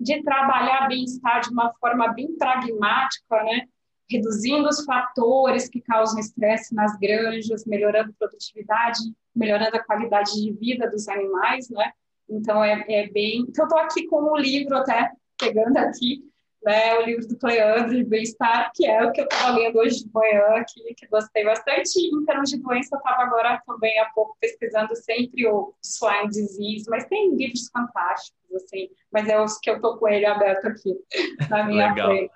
De trabalhar bem-estar de uma forma bem pragmática, né? Reduzindo os fatores que causam estresse nas granjas, melhorando a produtividade, melhorando a qualidade de vida dos animais, né? Então, é, é bem. Então, estou aqui com um livro, até pegando aqui, né, o livro do Cleandro de Bem-Estar, que é o que eu estava lendo hoje de manhã, que, que gostei bastante. Em termos de doença, eu estava agora também há pouco pesquisando sempre o Swine Disease, mas tem livros fantásticos, assim, mas é os que eu estou com ele aberto aqui na minha frente.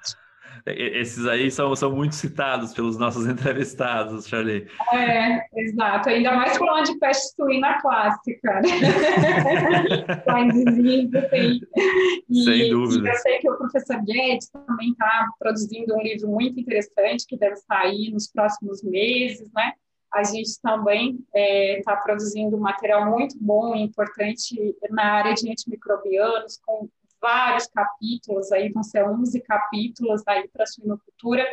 Esses aí são, são muito citados pelos nossos entrevistados, Charlie. É, exato. Ainda mais falando de peste suína clássica. Né? assim. E, Sem dúvida. E eu sei que o professor Guedes também está produzindo um livro muito interessante que deve sair nos próximos meses, né? A gente também está é, tá produzindo um material muito bom e importante na área de antimicrobianos, com vários capítulos, aí vão ser 11 capítulos aí para a suinocultura,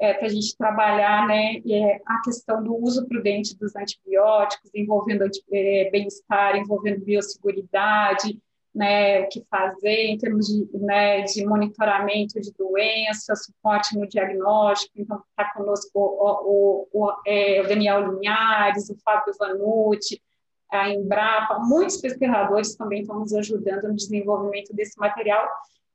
é, para a gente trabalhar né, é, a questão do uso prudente dos antibióticos, envolvendo é, bem-estar, envolvendo biosseguridade, né, o que fazer em termos de, né, de monitoramento de doença, suporte no diagnóstico. Então, está conosco o, o, o, é, o Daniel Linhares, o Fábio Vanucci, a Embrapa, muitos pesquisadores também estão nos ajudando no desenvolvimento desse material.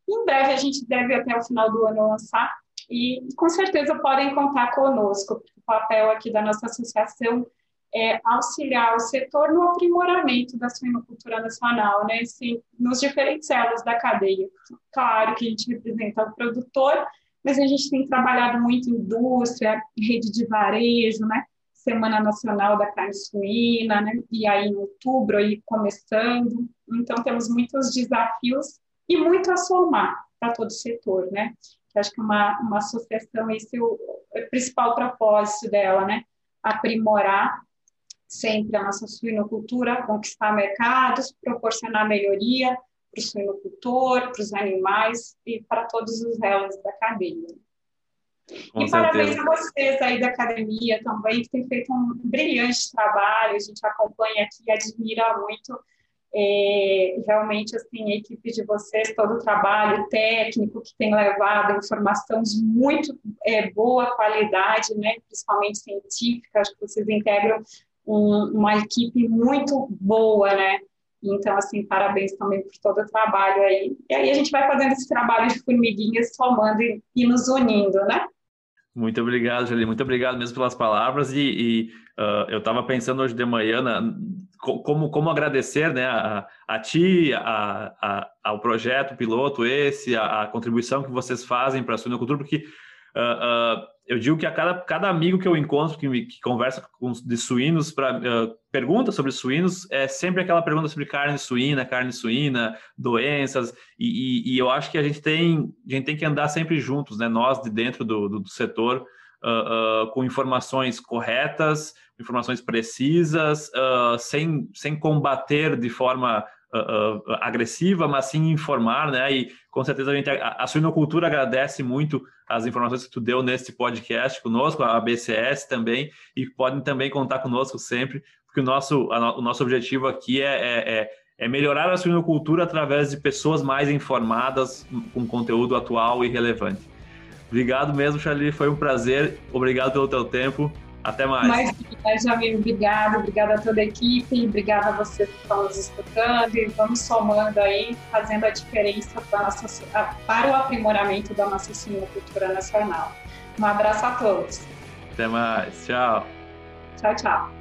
Em breve a gente deve até o final do ano lançar e com certeza podem contar conosco. O papel aqui da nossa associação é auxiliar o setor no aprimoramento da suinocultura nacional, né? Sim, nos diferentes elos da cadeia. Claro que a gente representa o produtor, mas a gente tem trabalhado muito em indústria, rede de varejo, né? Semana Nacional da Carne Suína, né? e aí em outubro, aí começando. Então, temos muitos desafios e muito a somar para todo o setor, né? acho que uma, uma associação, esse é o, é principal propósito dela, né? Aprimorar sempre a nossa suinocultura, conquistar mercados, proporcionar melhoria para o suinocultor, para os animais e para todos os réus da cadeia. Com e certeza. parabéns a vocês aí da academia também, que tem feito um brilhante trabalho, a gente acompanha aqui e admira muito é, realmente assim, a equipe de vocês, todo o trabalho técnico que tem levado informação de muito é, boa qualidade, né, principalmente científica, acho que vocês integram um, uma equipe muito boa, né, então, assim, parabéns também por todo o trabalho aí. E aí a gente vai fazendo esse trabalho de formiguinhas, somando e, e nos unindo, né? Muito obrigado, Julie. Muito obrigado mesmo pelas palavras. E, e uh, eu estava pensando hoje de manhã na, como, como agradecer né, a, a ti, a, a, ao projeto piloto esse, a, a contribuição que vocês fazem para a suinocultura, porque uh, uh, eu digo que a cada, cada amigo que eu encontro que, que conversa com, de suínos, uh, pergunta sobre suínos, é sempre aquela pergunta sobre carne suína, carne suína, doenças, e, e, e eu acho que a gente tem, a gente tem que andar sempre juntos, né? Nós de dentro do, do, do setor, uh, uh, com informações corretas, informações precisas, sem, sem combater de forma uh, agressiva, mas sim informar, né? E com certeza a gente, a, a suinocultura agradece muito as informações que tu deu nesse podcast conosco, a BCS também, e podem também contar conosco sempre, porque o nosso, a, o nosso objetivo aqui é, é, é, é melhorar a suinocultura através de pessoas mais informadas, com conteúdo atual e relevante. Obrigado mesmo, Charlie, foi um prazer. Obrigado pelo teu tempo. Até mais. Mais Jamil, obrigado, obrigada a toda a equipe, obrigada a vocês que estão nos escutando e vamos somando aí, fazendo a diferença para, nossa, para o aprimoramento da nossa cultura nacional. Um abraço a todos. Até mais, tchau. Tchau, tchau.